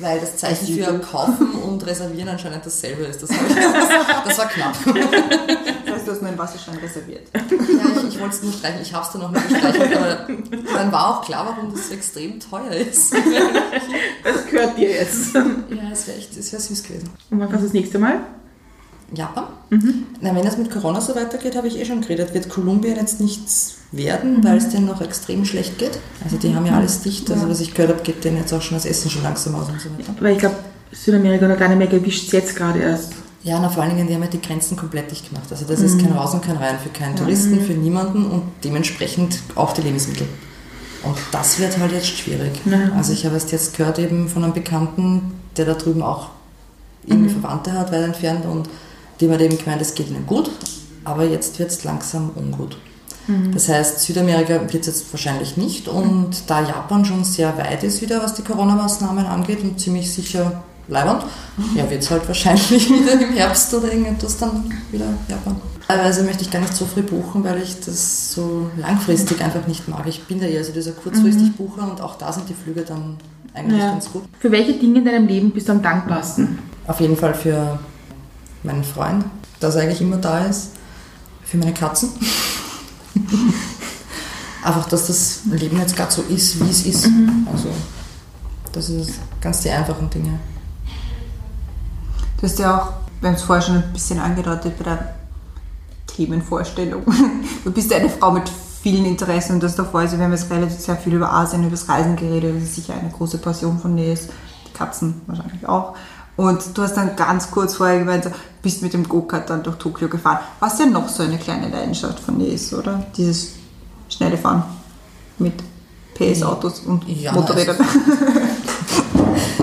Weil das Zeichen für Kaufen und Reservieren anscheinend dasselbe ist. Das, ich, das, das war knapp. Das heißt, du hast nur einen Wasserschein reserviert. Ja, ich, ich wollte es nur streichen. Ich habe es dann noch nicht gestreichelt, aber dann war auch klar, warum das so extrem teuer ist. Das gehört dir jetzt. Ja, es wäre echt, es wäre süß gewesen. Und wann kannst du das nächste Mal? Japan. Mhm. Na, wenn das mit Corona so weitergeht, habe ich eh schon geredet, wird Kolumbien jetzt nichts werden, mhm. weil es denen noch extrem schlecht geht. Also die haben ja alles dicht. Also was ich gehört habe, geht denen jetzt auch schon das Essen schon langsam aus und so weiter. weil ich glaube, Südamerika oder Lateinamerika erwischt es jetzt gerade erst. Ja, na, vor allen Dingen, die haben ja die Grenzen komplett dicht gemacht. Also das mhm. ist kein Raus und kein Rein für keinen Touristen, mhm. für niemanden und dementsprechend auch die Lebensmittel. Und das wird halt jetzt schwierig. Ja. Also ich habe es jetzt gehört eben von einem Bekannten, der da drüben auch irgendwie mhm. Verwandte hat, weit entfernt und die hat eben gemeint, es geht ihnen gut, aber jetzt wird es langsam ungut. Mhm. Das heißt, Südamerika wird es jetzt wahrscheinlich nicht und da Japan schon sehr weit ist wieder, was die Corona-Maßnahmen angeht und ziemlich sicher leibend, mhm. ja, wird es halt wahrscheinlich wieder im Herbst oder irgendetwas dann wieder Japan. Teilweise möchte ich gar nicht so früh buchen, weil ich das so langfristig einfach nicht mag. Ich bin da eher so dieser kurzfristig mhm. Bucher und auch da sind die Flüge dann eigentlich ja. ganz gut. Für welche Dinge in deinem Leben bist du am dankbarsten? Auf jeden Fall für meinen Freund, dass er eigentlich immer da ist, für meine Katzen. Einfach, dass das Leben jetzt gerade so ist, wie es ist. Mhm. Also, das ist ganz die einfachen Dinge. Du hast ja auch, wir haben es vorher schon ein bisschen angedeutet bei der Themenvorstellung. Du bist ja eine Frau mit vielen Interessen und das davor, also wir haben jetzt relativ sehr viel über Asien, über das Reisen geredet, das ist sicher eine große Passion von dir ist. Die Katzen wahrscheinlich auch. Und du hast dann ganz kurz vorher gemeint, bist mit dem Go-Kart dann durch Tokio gefahren. Was ja noch so eine kleine Leidenschaft von dir ist, oder? Dieses schnelle Fahren mit PS-Autos und Ja, Motorräder.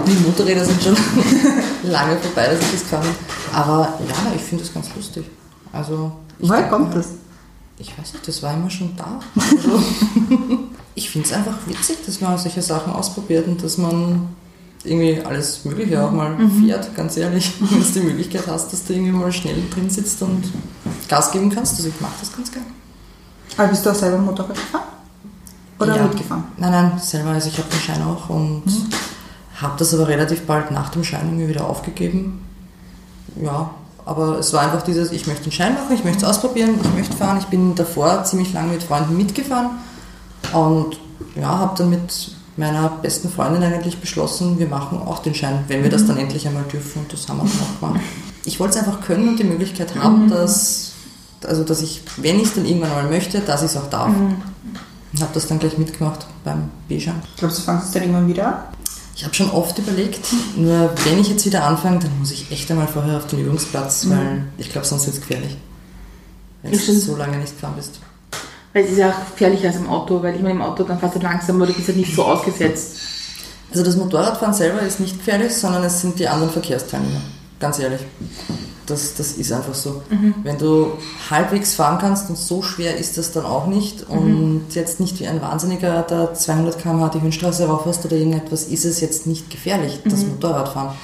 Die Motorräder sind schon lange vorbei, dass ich das bin. Aber ja, ich finde das ganz lustig. Also, Woher kommt mir, das? Ich weiß nicht, das war immer schon da. Also, ich finde es einfach witzig, dass man solche Sachen ausprobiert und dass man irgendwie alles Mögliche auch mal fährt, ganz ehrlich. Wenn du die Möglichkeit hast, dass du irgendwie mal schnell drin sitzt und Gas geben kannst. Also ich mag das ganz gerne. Aber bist du auch selber Motorrad gefahren? Oder Ja. mitgefahren? Nein, nein, selber. Also ich habe den Schein auch und habe das aber relativ bald nach dem Schein irgendwie wieder aufgegeben. Ja, aber es war einfach dieses, ich möchte den Schein machen, ich möchte es ausprobieren, ich möchte fahren. Ich bin davor ziemlich lange mit Freunden mitgefahren und ja, habe dann mit meiner besten Freundin eigentlich beschlossen, wir machen auch den Schein, wenn wir das dann endlich einmal dürfen und das haben wir dann auch gemacht. Ich wollte es einfach können und die Möglichkeit haben, dass, also dass ich, wenn ich es dann irgendwann mal möchte, dass ich es auch darf. Und habe das dann gleich mitgemacht beim B-Schein. Glaubst du, fangst du dann irgendwann wieder an? Ich habe schon oft überlegt, nur wenn ich jetzt wieder anfange, dann muss ich echt einmal vorher auf den Übungsplatz, weil ich glaube, sonst wird es gefährlich. Wenn du so lange nicht gefahren bist. Weil es ist ja auch gefährlicher als im Auto, weil ich meine, im Auto dann fährst du langsam, aber du bist halt nicht so ausgesetzt. Also das Motorradfahren selber ist nicht gefährlich, sondern es sind die anderen Verkehrsteilnehmer. Ganz ehrlich. Das, das ist einfach so. Wenn du halbwegs fahren kannst und so schwer ist das dann auch nicht und jetzt nicht wie ein Wahnsinniger da 200 km/h die Höhenstraße rauf hast oder irgendetwas, ist es jetzt nicht gefährlich, das Motorradfahren.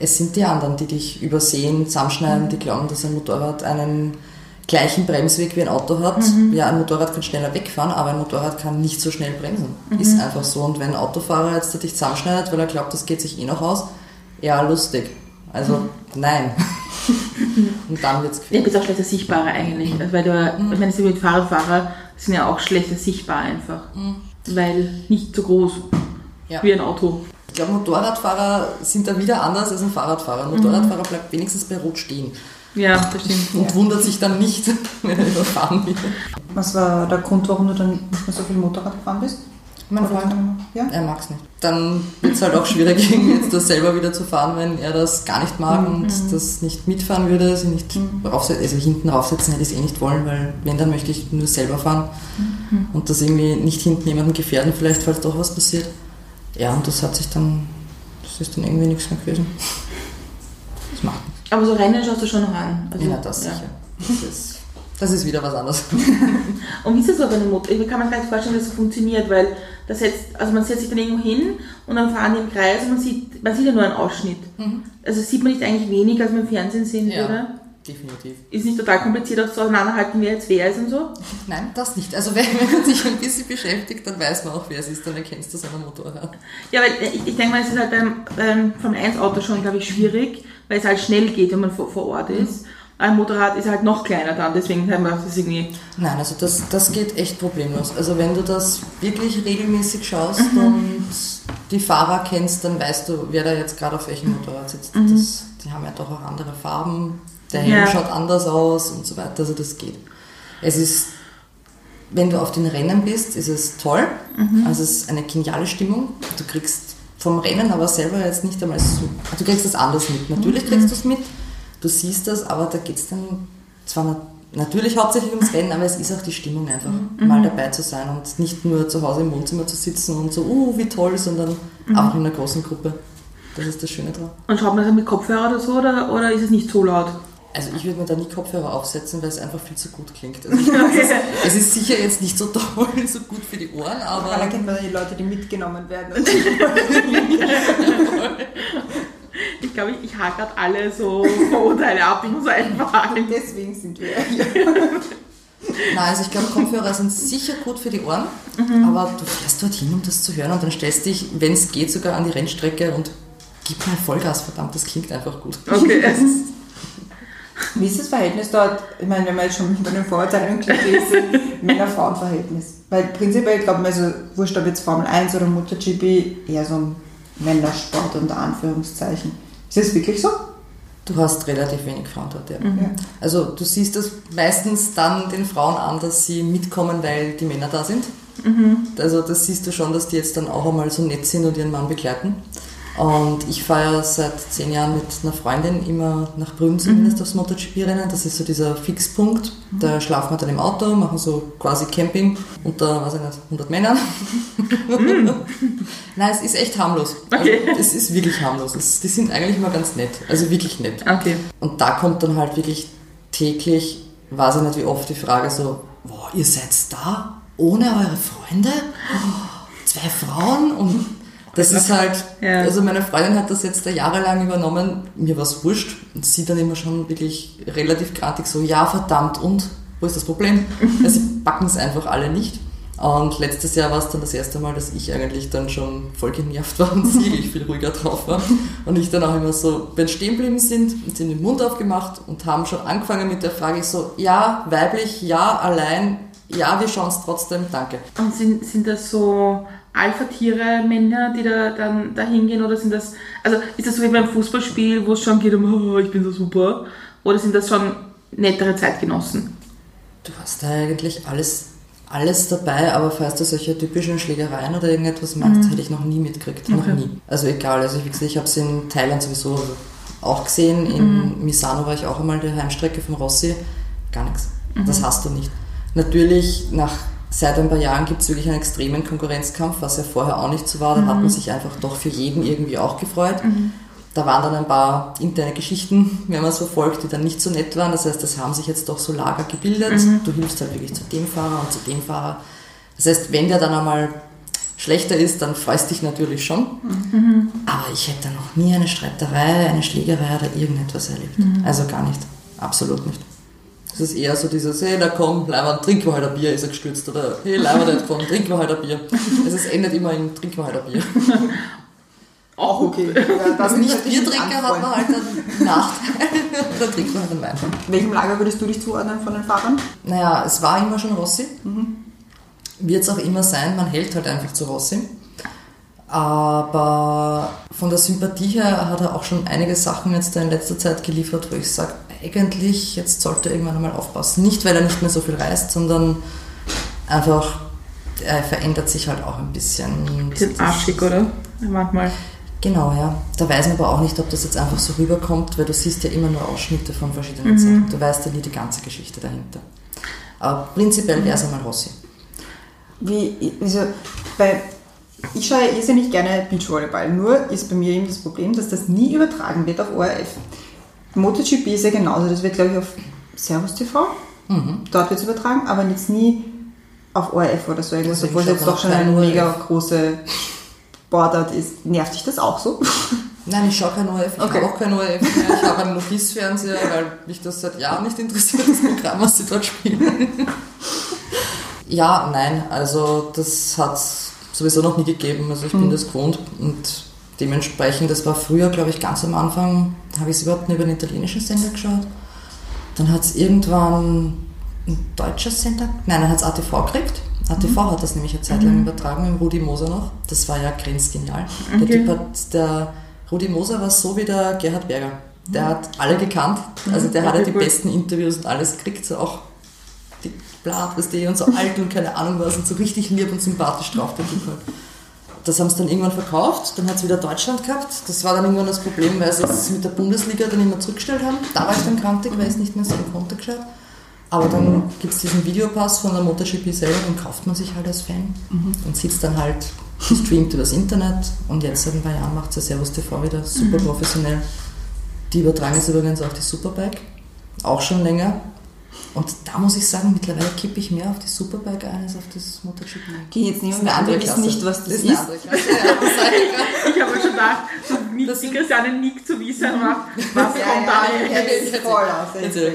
Es sind die anderen, die dich übersehen, zusammenschneiden, die glauben, dass ein Motorrad einen gleichen Bremsweg wie ein Auto hat. Ja, ein Motorrad kann schneller wegfahren, aber ein Motorrad kann nicht so schnell bremsen. Ist einfach so. Und wenn ein Autofahrer jetzt dich zusammenschneidet, weil er glaubt, das geht sich eh noch aus, ja, lustig. Also, nein. Und dann wird's Ja, gefährlich. bist auch schlechter sichtbarer eigentlich. Also weil du, ich meine, mit Fahrradfahrer sind ja auch schlechter sichtbar einfach. Weil nicht so groß Ja. wie ein Auto. Ich glaube, Motorradfahrer sind da wieder anders als ein Fahrradfahrer. Ein Motorradfahrer bleibt wenigstens bei Rot stehen Ja, das stimmt. und wundert sich dann nicht, wenn er überfahren wird. Was war der Grund, warum du dann nicht mehr so viel Motorrad gefahren bist? Mein Freund, Ja? er mag es nicht. Dann wird es halt auch schwierig, jetzt das selber wieder zu fahren, wenn er das gar nicht mag und das nicht mitfahren würde, sie nicht raufsetzen, also hinten raufsetzen hätte ich es eh nicht wollen, weil wenn, dann möchte ich nur selber fahren und das irgendwie nicht hinten jemanden gefährden, vielleicht, falls doch was passiert. Ja, und das hat sich dann, das ist dann irgendwie nichts mehr gewesen. Das. Aber so Rennen schaust du schon noch an. Also, Ja, das sicher. Das ist, das ist wieder was anderes. Und wie ist das so bei einem Motor? Ich kann mir gar nicht vorstellen, dass das so funktioniert, weil das jetzt, also man setzt sich dann irgendwo hin und dann fahren die im Kreis und man sieht, man sieht ja nur einen Ausschnitt. Also sieht man nicht eigentlich weniger, als man im Fernsehen sehen Ja. würde? Definitiv. Ist nicht total kompliziert auch zu auseinanderhalten, wer jetzt wer ist und so? Nein, das nicht. Also wenn, wenn man sich ein bisschen beschäftigt, dann weiß man auch, wer es ist, dann erkennst du es an einem Motorrad. Ja, weil ich, ich denke mal, es ist halt beim, beim Formel 1 Auto schon, glaube ich, schwierig, weil es halt schnell geht, wenn man vor, vor Ort ist. Ein Motorrad ist halt noch kleiner dann, deswegen haben wir das irgendwie. Nein, also das, das geht echt problemlos. Also wenn du das wirklich regelmäßig schaust und die Fahrer kennst, dann weißt du, wer da jetzt gerade auf welchem Motorrad sitzt. Das, die haben ja doch auch andere Farben, der Helm Ja. schaut anders aus und so weiter. Also das geht. Es ist, wenn du auf den Rennen bist, ist es toll. Also es ist eine geniale Stimmung. Du kriegst vom Rennen aber selber jetzt nicht einmal so, du kriegst das anders mit. Natürlich kriegst du es mit, du siehst das, aber da geht es dann zwar na- natürlich hauptsächlich ums Rennen, aber es ist auch die Stimmung einfach, mal dabei zu sein und nicht nur zu Hause im Wohnzimmer zu sitzen und so, uh, wie toll, sondern auch in einer großen Gruppe. Das ist das Schöne dran. Und schaut man das mit Kopfhörer oder so, oder, oder ist es nicht so laut? Also ich würde mir da nie Kopfhörer aufsetzen, weil es einfach viel zu gut klingt. Also weiß, es, es ist sicher jetzt nicht so toll, so gut für die Ohren, aber erkennt man die Leute, die mitgenommen werden. Ich glaube, ich, ich hake gerade alle so Vorurteile ab, ich muss einfach sagen. Deswegen sind wir hier. Nein, also ich glaube, Kopfhörer sind sicher gut für die Ohren, aber du fährst dorthin, um das zu hören und dann stellst dich, wenn es geht, sogar an die Rennstrecke und gib mal Vollgas, verdammt, das klingt einfach gut. Okay. Wie ist das Verhältnis dort? Ich meine, wenn wir jetzt schon bei den Vorurteilen und Klischees sind, Männer-Frauen-Verhältnis. Weil prinzipiell, ich glaube, also wurscht ob jetzt Formel 1 oder MotoGP, eher so ein Männersport unter Anführungszeichen. Ist das wirklich so? Du hast relativ wenig Frauen dort, ja. Ja. Also du siehst das meistens dann den Frauen an, dass sie mitkommen, weil die Männer da sind. Also das siehst du schon, dass die jetzt dann auch einmal so nett sind und ihren Mann begleiten. Und ich fahre seit zehn Jahren mit einer Freundin immer nach Brünn zumindest mhm. aufs MotoGP-Rennen. Das ist so dieser Fixpunkt. Mhm. Da schlafen wir dann im Auto, machen so quasi Camping unter, weiß ich nicht, 100 Männern. Mhm. Nein, es ist echt harmlos. Okay. Also, es ist wirklich harmlos. Es, die sind eigentlich immer ganz nett. Also wirklich nett. Okay. Und da kommt dann halt wirklich täglich, weiß ich nicht wie oft, die Frage so, wow, ihr seid da? Ohne eure Freunde? Zwei Frauen? Und das ist halt, ja. also meine Freundin hat das jetzt jahrelang übernommen, mir war es wurscht und sie dann immer schon wirklich relativ grantig so, ja verdammt und, wo ist das Problem? also sie backen es einfach alle nicht. Und letztes Jahr war es dann das erste Mal, dass ich eigentlich dann schon voll genervt war und sie ich viel ruhiger drauf war. Und ich dann auch immer so, wenn stehen geblieben sind, und sie den Mund aufgemacht und haben schon angefangen mit der Frage so, ja, weiblich, ja, allein, ja, wir schauen es trotzdem, danke. Und sind, sind das so Alpha-Tiere, Männer, die da dann da hingehen oder sind das, also ist das so wie beim Fußballspiel, wo es schon geht um, oh, ich bin so super, oder sind das schon nettere Zeitgenossen? Du hast da eigentlich alles, alles dabei, aber falls du solche typischen Schlägereien oder irgendetwas machst, mhm. hätte ich noch nie mitgekriegt, okay. noch nie. Also egal, also ich, ich habe es in Thailand sowieso auch gesehen, in mhm. Misano war ich auch einmal die Heimstrecke von Rossi, gar nichts. Mhm. Das hast du nicht. Natürlich nach seit ein paar Jahren gibt es wirklich einen extremen Konkurrenzkampf, was ja vorher auch nicht so war. Da mhm. hat man sich einfach doch für jeden irgendwie auch gefreut. Mhm. Da waren dann ein paar interne Geschichten, wenn man es verfolgt, die dann nicht so nett waren. Das heißt, es haben sich jetzt doch so Lager gebildet. Mhm. Du hilfst halt wirklich zu dem Fahrer und zu dem Fahrer. Das heißt, wenn der dann einmal schlechter ist, dann freust dich natürlich schon. Mhm. Aber ich hätte noch nie eine Streiterei, eine Schlägerei oder irgendetwas erlebt. Mhm. Also gar nicht. Absolut nicht. Es ist eher so dieses, hey, da komm, Leimann, trinken wir halt ein Bier, ist er gestürzt. Oder hey, Leimann, komm, trinken wir halt ein Bier. Also es endet immer in, trinken wir halt ein Bier. Auch okay. Ja, das nicht Biertrinker hat man halt einen Nachteil. da trinkt man halt einen Wein. Welchem Lager würdest du dich zuordnen von den Fahrern? Naja, es war immer schon Rossi. Mhm. Wird es auch immer sein, man hält halt einfach zu Rossi. Aber von der Sympathie her hat er auch schon einige Sachen jetzt in letzter Zeit geliefert, wo ich sage, eigentlich, jetzt sollte er irgendwann einmal aufpassen. Nicht, weil er nicht mehr so viel reist, sondern einfach, er verändert sich halt auch ein bisschen. Bisschen arschig, oder? Manchmal. Genau, ja. Da weiß man aber auch nicht, ob das jetzt einfach so rüberkommt, weil du siehst ja immer nur Ausschnitte von verschiedenen mhm. Sachen. Du weißt ja nie die ganze Geschichte dahinter. Aber prinzipiell wäre es einmal Rossi. Wie, also bei, ich schaue ja irrsinnig gerne Beachvolleyball, nur ist bei mir eben das Problem, dass das nie übertragen wird auf ORF. MotoGP ist ja genauso, das wird glaube ich auf Servus TV, mhm. dort wird es übertragen, aber jetzt nie auf ORF oder so irgendwas, obwohl es jetzt doch schon eine mega große Sportart ist. Nervt dich das auch so? Nein, ich schaue kein ORF, ich okay. habe auch kein ORF mehr. Ich habe einen Notizfernseher, weil mich das seit Jahren nicht interessiert, das Programm, was sie dort spielen. ja, nein, also das hat es sowieso noch nie gegeben. Also ich mhm. bin das gewohnt und Dementsprechend, das war früher, glaube ich, ganz am Anfang, habe ich es überhaupt nur über einen italienischen Sender geschaut. Dann hat es irgendwann ein deutscher Sender, nein, dann hat es ATV gekriegt. ATV mhm. hat das nämlich eine Zeit lang mhm. übertragen mit Rudi Moser noch. Das war ja grenzgenial. Okay. Der Typ hat, der Rudi Moser war so wie der Gerhard Berger. Der hat alle gekannt. Also der okay, hat ja die gut. besten Interviews und alles gekriegt, so auch die Blatt, was die und so alt und keine Ahnung was und so richtig lieb und sympathisch drauf, der Typ halt das haben sie dann irgendwann verkauft, dann hat es wieder Deutschland gehabt. Das war dann irgendwann das Problem, weil sie es mit der Bundesliga dann immer zurückgestellt haben. Da war ich dann krantig, weil ich es nicht mehr so im Konto geschaut. Aber dann gibt es diesen Videopass von der MotoGP selber, den kauft man sich halt als Fan mhm. und sitzt dann halt gestreamt übers Internet. Und jetzt seit ein paar Jahren macht es ja Servus TV wieder super mhm. professionell. Die übertragen jetzt übrigens auch die Superbike, auch schon länger. Und da muss ich sagen, mittlerweile kippe ich mehr auf die Superbike ein als auf das MotoGP. Okay, jetzt nehmen wir andere wissen nicht, was das, das ist. ist. ich habe schon gedacht, so mit seinen Nick zu wissen, was kommt da jetzt voll aus.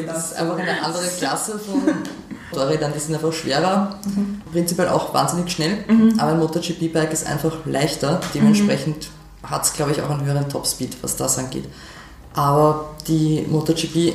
Das ist einfach eine andere Klasse von Motorrädern, die sind einfach schwerer, mhm. prinzipiell auch wahnsinnig schnell, mhm. aber ein MotoGP-Bike ist einfach leichter, dementsprechend mhm. hat es, glaube ich, auch einen höheren Topspeed, was das angeht. Aber die MotoGP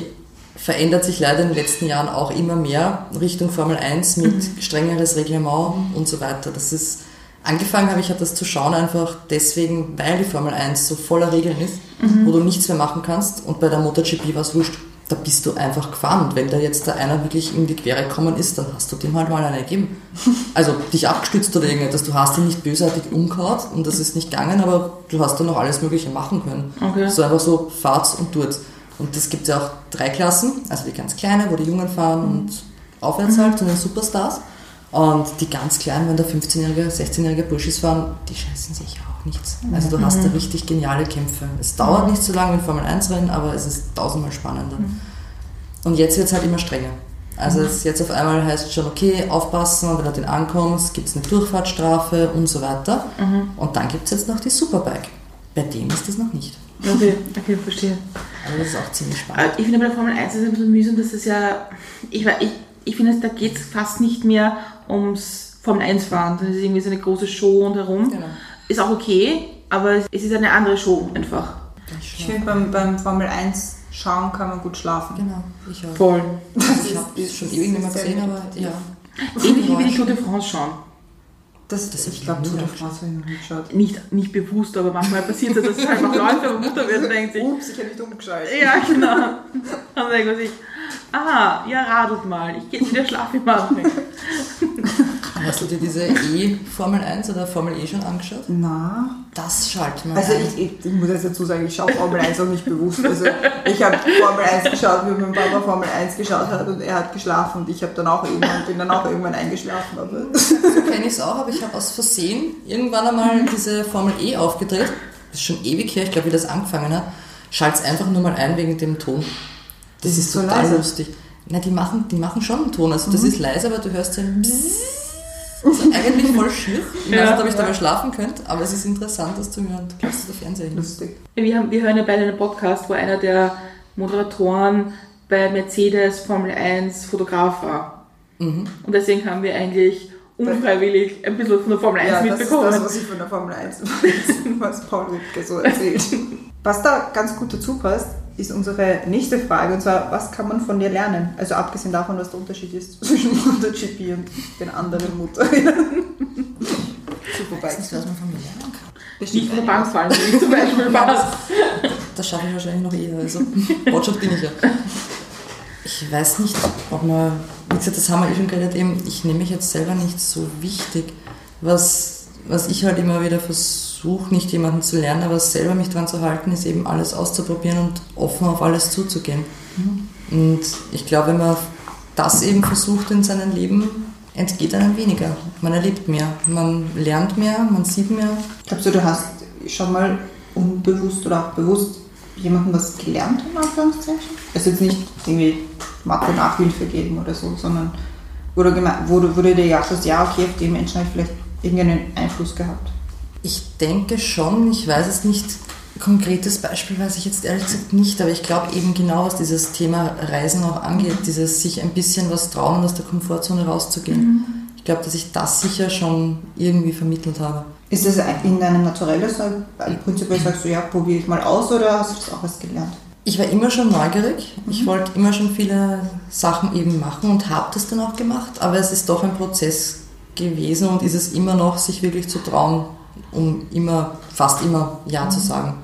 verändert sich leider in den letzten Jahren auch immer mehr Richtung Formel 1 mit mhm. strengeres Reglement und so weiter. Das ist, angefangen habe ich halt das zu schauen einfach deswegen, weil die Formel 1 so voller Regeln ist, mhm. wo du nichts mehr machen kannst und bei der MotoGP war es wurscht. da bist du einfach gefahren. Und wenn da jetzt da einer wirklich in die Quere gekommen ist, dann hast du dem halt mal eine gegeben. Also dich abgestützt oder irgendetwas. Du hast ihn nicht bösartig umgehauen und das ist nicht gegangen, aber du hast dann noch alles Mögliche machen können. Okay. So einfach so Fahrt's und tut's. Und das gibt ja auch drei Klassen, also die ganz kleine, wo die Jungen fahren und aufwärts halt zu den Superstars. Und die ganz kleinen, wenn da 15-jährige, 16-jährige Burschis fahren, die scheißen sich auch nichts. Also du hast da richtig geniale Kämpfe. Es dauert nicht so lange mit Formel 1 Rennen, aber es ist tausendmal spannender. Und jetzt wird es halt immer strenger. Also es jetzt auf einmal heißt es schon, okay, aufpassen, wenn du den ankommst, gibt es eine Durchfahrtsstrafe und so weiter. Und dann gibt es jetzt noch die Superbike. Bei dem ist das noch nicht. Okay, okay, verstehe. Aber das ist auch ziemlich spannend. Ich finde bei der Formel 1 ist es ein bisschen mühsam, dass es ja, ich, ich, ich finde, da geht es fast nicht mehr ums Formel 1 fahren. Das ist irgendwie so eine große Show und herum. Genau. Ist auch okay, aber es ist eine andere Show einfach. Ich finde, beim, beim Formel 1 schauen kann man gut schlafen. Genau, ich auch. Voll. Ich habe es schon sehr gesehen, aber ja. Ähnlich wie die Tour de France schauen. Das, Das ich glaube, Tour de France habe ich noch nicht geschaut. Nicht, nicht bewusst, aber manchmal passiert es, dass es einfach läuft, aber Mutter wird und denkt sich, Ups, ich habe nicht umgeschaltet. ja genau. Dann denkt man sich, aha, ja radelt mal, ich gehe wieder Schlafi machen. Hast du dir diese E-Formel 1 oder Formel E schon angeschaut? Na, Das schaltet man also ein. ich, ich, ich muss jetzt dazu sagen, ich schaue Formel 1 auch nicht bewusst. Also ich habe Formel 1 geschaut, wie mein Papa Formel 1 geschaut hat und er hat geschlafen und ich habe dann auch irgendwann, bin dann auch irgendwann eingeschlafen. Aber So kenne ich es auch, aber ich habe aus Versehen irgendwann einmal diese Formel E aufgedreht. Das ist schon ewig her, ich glaube, wie das angefangen hat. Schalt's einfach nur mal ein wegen dem Ton. Das, Das ist ist so total leise. lustig. Na, die machen, die machen schon einen Ton. Also das ist leise, aber du hörst so ein Bzzz. Also eigentlich voll schier. Ich weiß nicht, ob ich dabei schlafen könnte, aber es ist interessant, das zu hören. Du kannst das Fernseher hin. lustig. Wir, haben, wir hören ja beide einen Podcast, wo einer der Moderatoren bei Mercedes Formel 1 Fotograf war. Mhm. Und deswegen haben wir eigentlich unfreiwillig ein bisschen von der Formel 1 Ja, das ist mitbekommen. das, was ich von der Formel 1 weiß, was Paul Rübke so erzählt. Was da ganz gut dazu passt, ist unsere nächste Frage, und zwar, was kann man von dir lernen? Also abgesehen davon, was der Unterschied ist zwischen MotoGP und den anderen Motorrädern. Ich weiß nicht, was man von mir lernen kann. nicht von der Bank fallen, wie ich zum Beispiel was. Das schaffe ich wahrscheinlich noch eher. Also, Botschafт bin ich ja. Ich weiß nicht, ob man, wie gesagt, das haben wir eh schon geredet, eben, ich nehme mich jetzt selber nicht so wichtig. Was, was ich halt immer wieder versuche, nicht jemanden zu lernen, aber selber mich dran zu halten, ist eben alles auszuprobieren und offen auf alles zuzugehen. Und ich glaube, wenn man das eben versucht in seinem Leben, entgeht einem weniger. Man erlebt mehr, man lernt mehr, man sieht mehr. Glaubst du, du hast schon mal unbewusst oder auch bewusst jemandem was gelernt, in Anführungszeichen? Also jetzt nicht irgendwie Mathe-Nachhilfe geben oder so, sondern wo du, wo du, wo du dir gedacht hast, ja, okay, auf den Menschen habe ich vielleicht irgendeinen Einfluss gehabt. Ich denke schon, ich weiß es nicht, konkretes Beispiel weiß ich jetzt ehrlich gesagt nicht, aber ich glaube eben genau, was dieses Thema Reisen auch angeht, dieses sich ein bisschen was trauen und aus der Komfortzone rauszugehen. Ich glaube, dass ich das sicher schon irgendwie vermittelt habe. Ist das in deinem Naturelles? Also prinzipiell sagst du, ja, probiere ich mal aus oder hast du das auch was gelernt? Ich war immer schon neugierig, ich wollte immer schon viele Sachen eben machen und habe das dann auch gemacht, aber es ist doch ein Prozess gewesen und ist es immer noch, sich wirklich zu trauen, um immer, fast immer Ja zu sagen.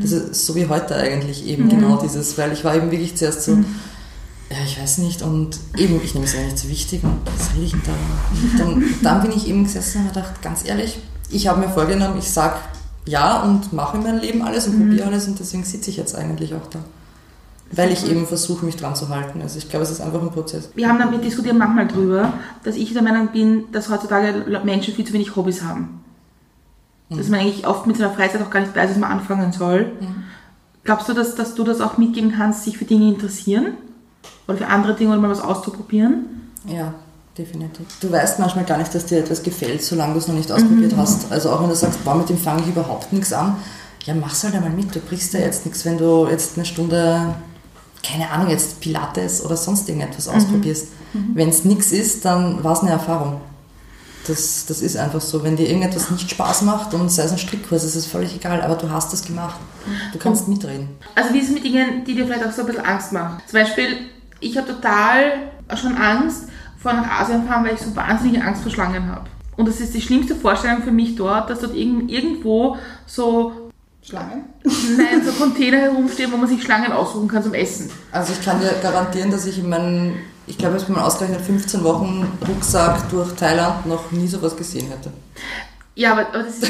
Das ist so wie heute eigentlich eben genau dieses, weil ich war eben wirklich zuerst so, ja, ich weiß nicht und eben, ich nehme es ja nicht so wichtig und was rede ich da? Dann, dann bin ich eben gesessen und habe gedacht, ganz ehrlich, ich habe mir vorgenommen, ich sage ja und mache in meinem Leben alles und probiere alles und deswegen sitze ich jetzt eigentlich auch da. Weil ich eben versuche, mich dran zu halten. Also ich glaube, es ist einfach ein Prozess. Wir haben damit diskutieren manchmal drüber, dass ich der Meinung bin, dass heutzutage Menschen viel zu wenig Hobbys haben. Dass man eigentlich oft mit seiner Freizeit auch gar nicht weiß, was man anfangen soll. Glaubst du, dass, dass du das auch mitgeben kannst, sich für Dinge interessieren? Oder für andere Dinge oder mal was auszuprobieren? Ja, definitiv. Du weißt manchmal gar nicht, dass dir etwas gefällt, solange du es noch nicht ausprobiert hast. Also auch wenn du sagst, boah, mit dem fange ich überhaupt nichts an, ja, mach's halt einmal mit. Du brichst ja jetzt nichts, wenn du jetzt eine Stunde, keine Ahnung, jetzt Pilates oder sonst irgendetwas ausprobierst. Wenn es nichts ist, dann war es eine Erfahrung. Das, das ist einfach so. Wenn dir irgendetwas nicht Spaß macht und sei es ein Strickkurs, ist es völlig egal, aber du hast das gemacht. Du kannst mitreden. Also wie ist es mit Dingen, die dir vielleicht auch so ein bisschen Angst machen? Zum Beispiel, ich habe total schon Angst vor nach Asien fahren, weil ich so wahnsinnige Angst vor Schlangen habe. Und das ist die schlimmste Vorstellung für mich dort, dass dort irgend- irgendwo so Schlangen? Nein, so Container herumstehen, wo man sich Schlangen aussuchen kann zum Essen. Also ich kann dir garantieren, dass ich in meinen, ich glaube, ich bin mal ausgerechnet 15 Wochen Rucksack durch Thailand noch nie sowas gesehen hätte. Ja, aber, aber das ist, äh,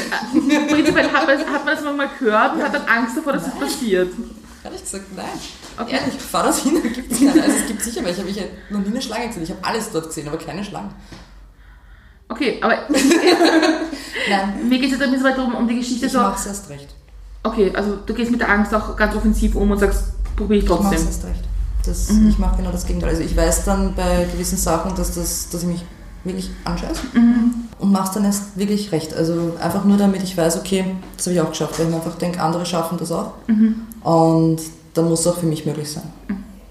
prinzipiell hat man, hat man das mal gehört und hat dann Angst davor, dass das passiert. Ehrlich gesagt, nein. Okay. Ehrlich, fahr das hin, da gibt es keine. Also es gibt sicher welche, aber ich habe noch nie eine Schlange gesehen. Ich habe alles dort gesehen, aber keine Schlange. Okay, aber mir geht es jetzt ein bisschen weiter um, um die Geschichte ich so. mach's erst recht. Okay, also du gehst mit der Angst auch ganz offensiv um und sagst, probiere ich trotzdem. erst recht. Das, Mhm. Ich mache genau das Gegenteil. Also ich weiß dann bei gewissen Sachen, dass, das, dass ich mich wirklich anscheiße Mhm. und mach's dann erst wirklich recht. Also einfach nur damit ich weiß, okay, das habe ich auch geschafft, weil ich mir einfach denke, andere schaffen das auch. Mhm. Und dann muss es auch für mich möglich sein.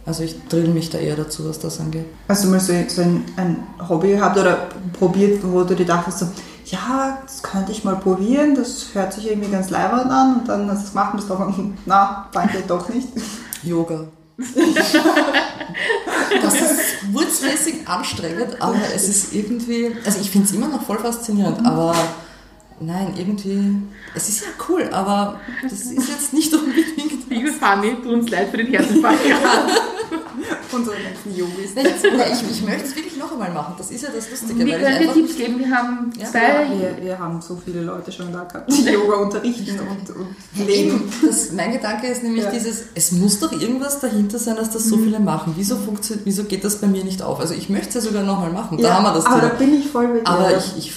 Also ich drill mich da eher dazu, was das angeht. Hast du mal so, so ein, ein Hobby gehabt oder probiert, wo du dir dachtest, so, ja, das könnte ich mal probieren, das hört sich irgendwie ganz leibend an und dann hast du es gemacht und bist doch, na, danke, doch nicht. Yoga. das ist wurzmäßig anstrengend, aber es ist irgendwie, also ich finde es immer noch voll faszinierend, aber nein, irgendwie, es ist ja cool, aber das ist jetzt nicht unbedingt. Liebe Fanny, tu uns leid für den Herzinfarkt. Unsere ganzen Yogis. Nein, ich, ich möchte es wirklich noch einmal machen, das ist ja das Lustige, Wir können dir Tipps geben, wir haben Ja, zwei. Wir, wir haben so viele Leute schon da gehabt, die Yoga unterrichten und, und leben. Eben, das, mein Gedanke ist nämlich Ja. dieses, es muss doch irgendwas dahinter sein, dass das so viele machen. Wieso, funktioniert, wieso geht das bei mir nicht auf? Also ich möchte es ja sogar nochmal machen, da haben wir das aber Thema. da bin ich voll mit dir. Aber ich, ich,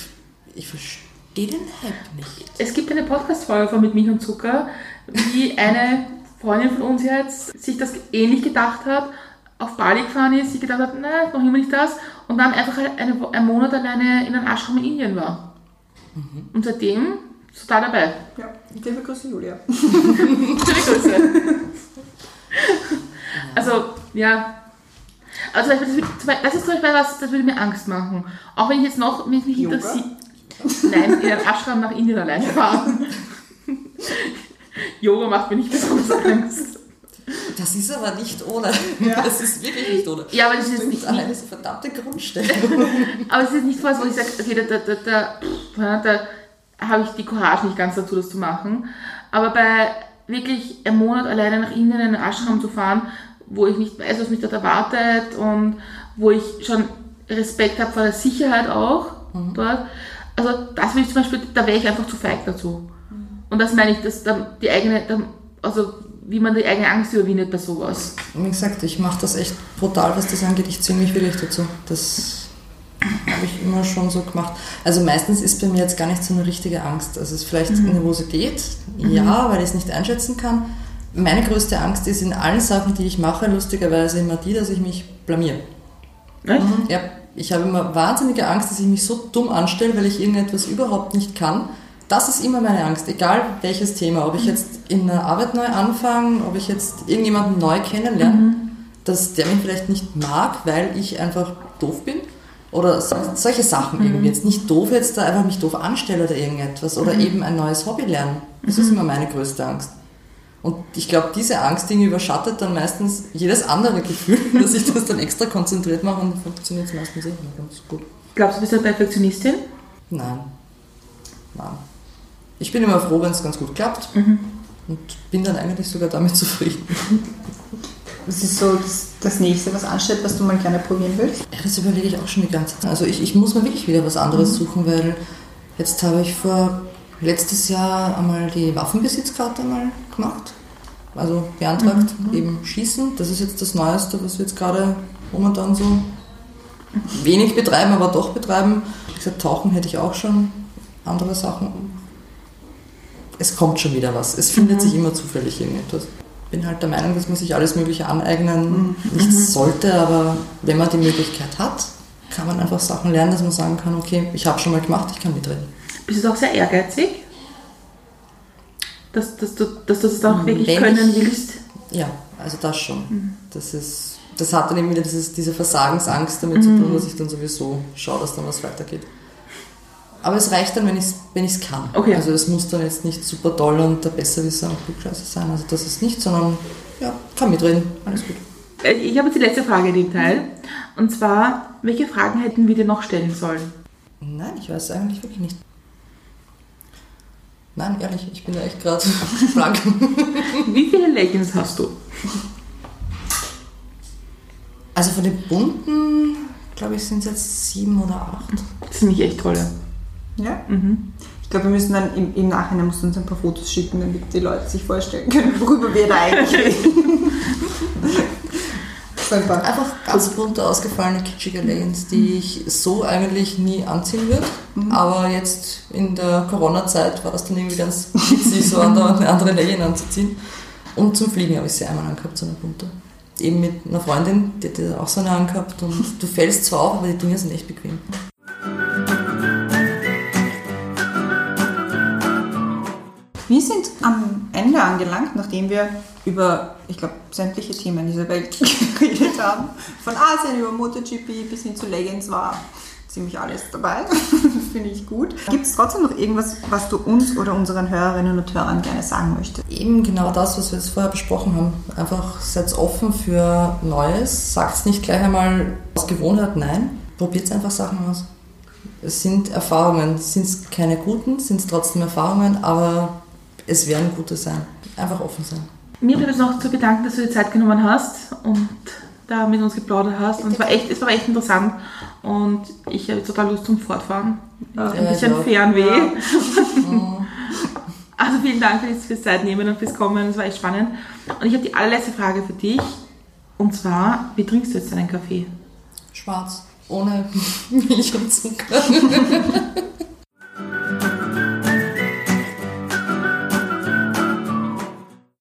ich verstehe den Hype nicht. Es gibt eine Podcast-Folge von Mit Milch und Zucker, wie eine Freundin von uns jetzt sich das ähnlich gedacht hat, auf Bali gefahren ist, sich gedacht hat, nein, noch immer nicht das, und dann einfach eine, einen Monat alleine in einem Ashram in Indien war. Und seitdem total dabei. Ja, liebe Grüße, Julia. Schöne Grüße. Also, ja. Also, das, ist zum Beispiel was, das würde mir Angst machen. Auch wenn ich jetzt noch, wenn es mich Yoga? interessiert. Nein, in den Ashram nach Indien alleine fahren. Yoga macht mir nicht besonders Angst. Das ist aber nicht ohne. Ja. Das ist wirklich nicht ohne. Ja, aber das ist nicht, alleine diese verdammte Grundstellung. aber es ist nicht was, wo ich sage, okay, da, da, da, da, da habe ich die Courage nicht ganz dazu, das zu machen. Aber bei wirklich einem Monat alleine nach Indien in einen Ashram zu fahren, wo ich nicht weiß, was mich dort erwartet und wo ich schon Respekt habe vor der Sicherheit auch dort. Also das will ich zum Beispiel, da wäre ich einfach zu feig dazu. Und das meine ich, dass dann die eigene, dann, also wie man die eigene Angst überwindet bei sowas. Wie gesagt, ich mache das echt brutal, was das angeht. Ich zwinge mich wirklich dazu. Das habe ich immer schon so gemacht. Also meistens ist bei mir jetzt gar nicht so eine richtige Angst. Also es ist vielleicht Nervosität, ja, weil ich es nicht einschätzen kann. Meine größte Angst ist in allen Sachen, die ich mache, lustigerweise immer die, dass ich mich blamier. Nicht? Ja, ich habe immer wahnsinnige Angst, dass ich mich so dumm anstelle, weil ich irgendetwas überhaupt nicht kann. Das ist immer meine Angst, egal welches Thema. Ob ich jetzt in einer Arbeit neu anfange, ob ich jetzt irgendjemanden neu kennenlerne, dass der mich vielleicht nicht mag, weil ich einfach doof bin. Oder so, solche Sachen irgendwie. Jetzt nicht doof, jetzt da einfach mich doof anstelle oder irgendetwas. Oder eben ein neues Hobby lernen. Das ist immer meine größte Angst. Und ich glaube, diese Angst Dinge überschattet dann meistens jedes andere Gefühl, dass ich das dann extra konzentriert mache und funktioniert es meistens immer ganz gut. Glaubst du, du bist eine Perfektionistin? Nein. Nein. Ich bin immer froh, wenn es ganz gut klappt und bin dann eigentlich sogar damit zufrieden. Was ist so das, das nächste, was ansteht, was du mal gerne probieren willst? Ja, das überlege ich auch schon die ganze Zeit. Also ich, ich muss mir wirklich wieder was anderes suchen, weil jetzt habe ich vor letztes Jahr einmal die Waffenbesitzkarte mal gemacht. Also beantragt, eben Schießen. Das ist jetzt das Neueste, was wir jetzt gerade momentan so wenig betreiben, aber doch betreiben. Wie gesagt, Tauchen hätte ich auch schon, andere Sachen. Es kommt schon wieder was. Es findet sich immer zufällig irgendetwas. Bin halt der Meinung, dass man sich alles Mögliche aneignen nicht sollte, aber wenn man die Möglichkeit hat, kann man einfach Sachen lernen, dass man sagen kann, okay, ich habe schon mal gemacht, ich kann mitreden. Bist du auch sehr ehrgeizig? Dass, dass, du, dass du das auch wirklich Wenn können ich- willst? Ja, also das schon. Das ist, das hat dann eben wieder dieses, diese Versagensangst damit zu tun, dass ich dann sowieso schaue, dass dann was weitergeht. Aber es reicht dann, wenn ich es wenn ich's kann. Okay. Also es muss dann jetzt nicht super toll und der Besserwisser und Klugscheißer sein. Also das ist nicht, sondern ja, kann mitreden. Alles gut. Äh, Ich habe jetzt die letzte Frage in dem Teil. Und zwar, welche Fragen hätten wir dir noch stellen sollen? Nein, ich weiß eigentlich wirklich nicht. Nein, ehrlich, ich bin da echt gerade blank. Wie viele Leggings hast du? Also von den bunten, glaube ich, sind es jetzt sieben oder acht. Das finde ich echt toll. Ja? Mhm. Ich glaube, wir müssen dann im, im Nachhinein musst du uns ein paar Fotos schicken, damit die Leute sich vorstellen können, worüber wir da eigentlich reden. Super. Einfach ganz bunte, ausgefallene, kitschige Leggings, die ich so eigentlich nie anziehen würde. Aber jetzt in der Corona-Zeit war das dann irgendwie ganz witzig, so eine andere Legging anzuziehen. Und zum Fliegen habe ich sie einmal angehabt, so eine bunte. Eben mit einer Freundin, die hat auch so eine angehabt. Und du fällst zwar auf, aber die Dinger sind echt bequem. Wir sind am Ende angelangt, nachdem wir über, ich glaube, sämtliche Themen dieser Welt geredet haben. Von Asien über MotoGP bis hin zu Leggings war ziemlich alles dabei. Finde ich gut. Gibt es trotzdem noch irgendwas, was du uns oder unseren Hörerinnen und Hörern gerne sagen möchtest? Eben genau das, was wir jetzt vorher besprochen haben. Einfach seid offen für Neues. Sagt nicht gleich einmal aus Gewohnheit nein. Probiert einfach Sachen aus. Es sind Erfahrungen. Sind es keine guten, sind es trotzdem Erfahrungen, aber es werden gute sein. Einfach offen sein. Mir bleibt es noch zu bedanken, dass du dir Zeit genommen hast und da mit uns geplaudert hast. Und es war echt, es war echt interessant. Und ich habe total Lust zum Fortfahren. Ja, ein bisschen. Fernweh. Mhm. Also vielen Dank für das, fürs Zeitnehmen und fürs Kommen. Das war echt spannend. Und ich habe die allerletzte Frage für dich. Und zwar, wie trinkst du jetzt deinen Kaffee? Schwarz. Ohne Milch und Zucker.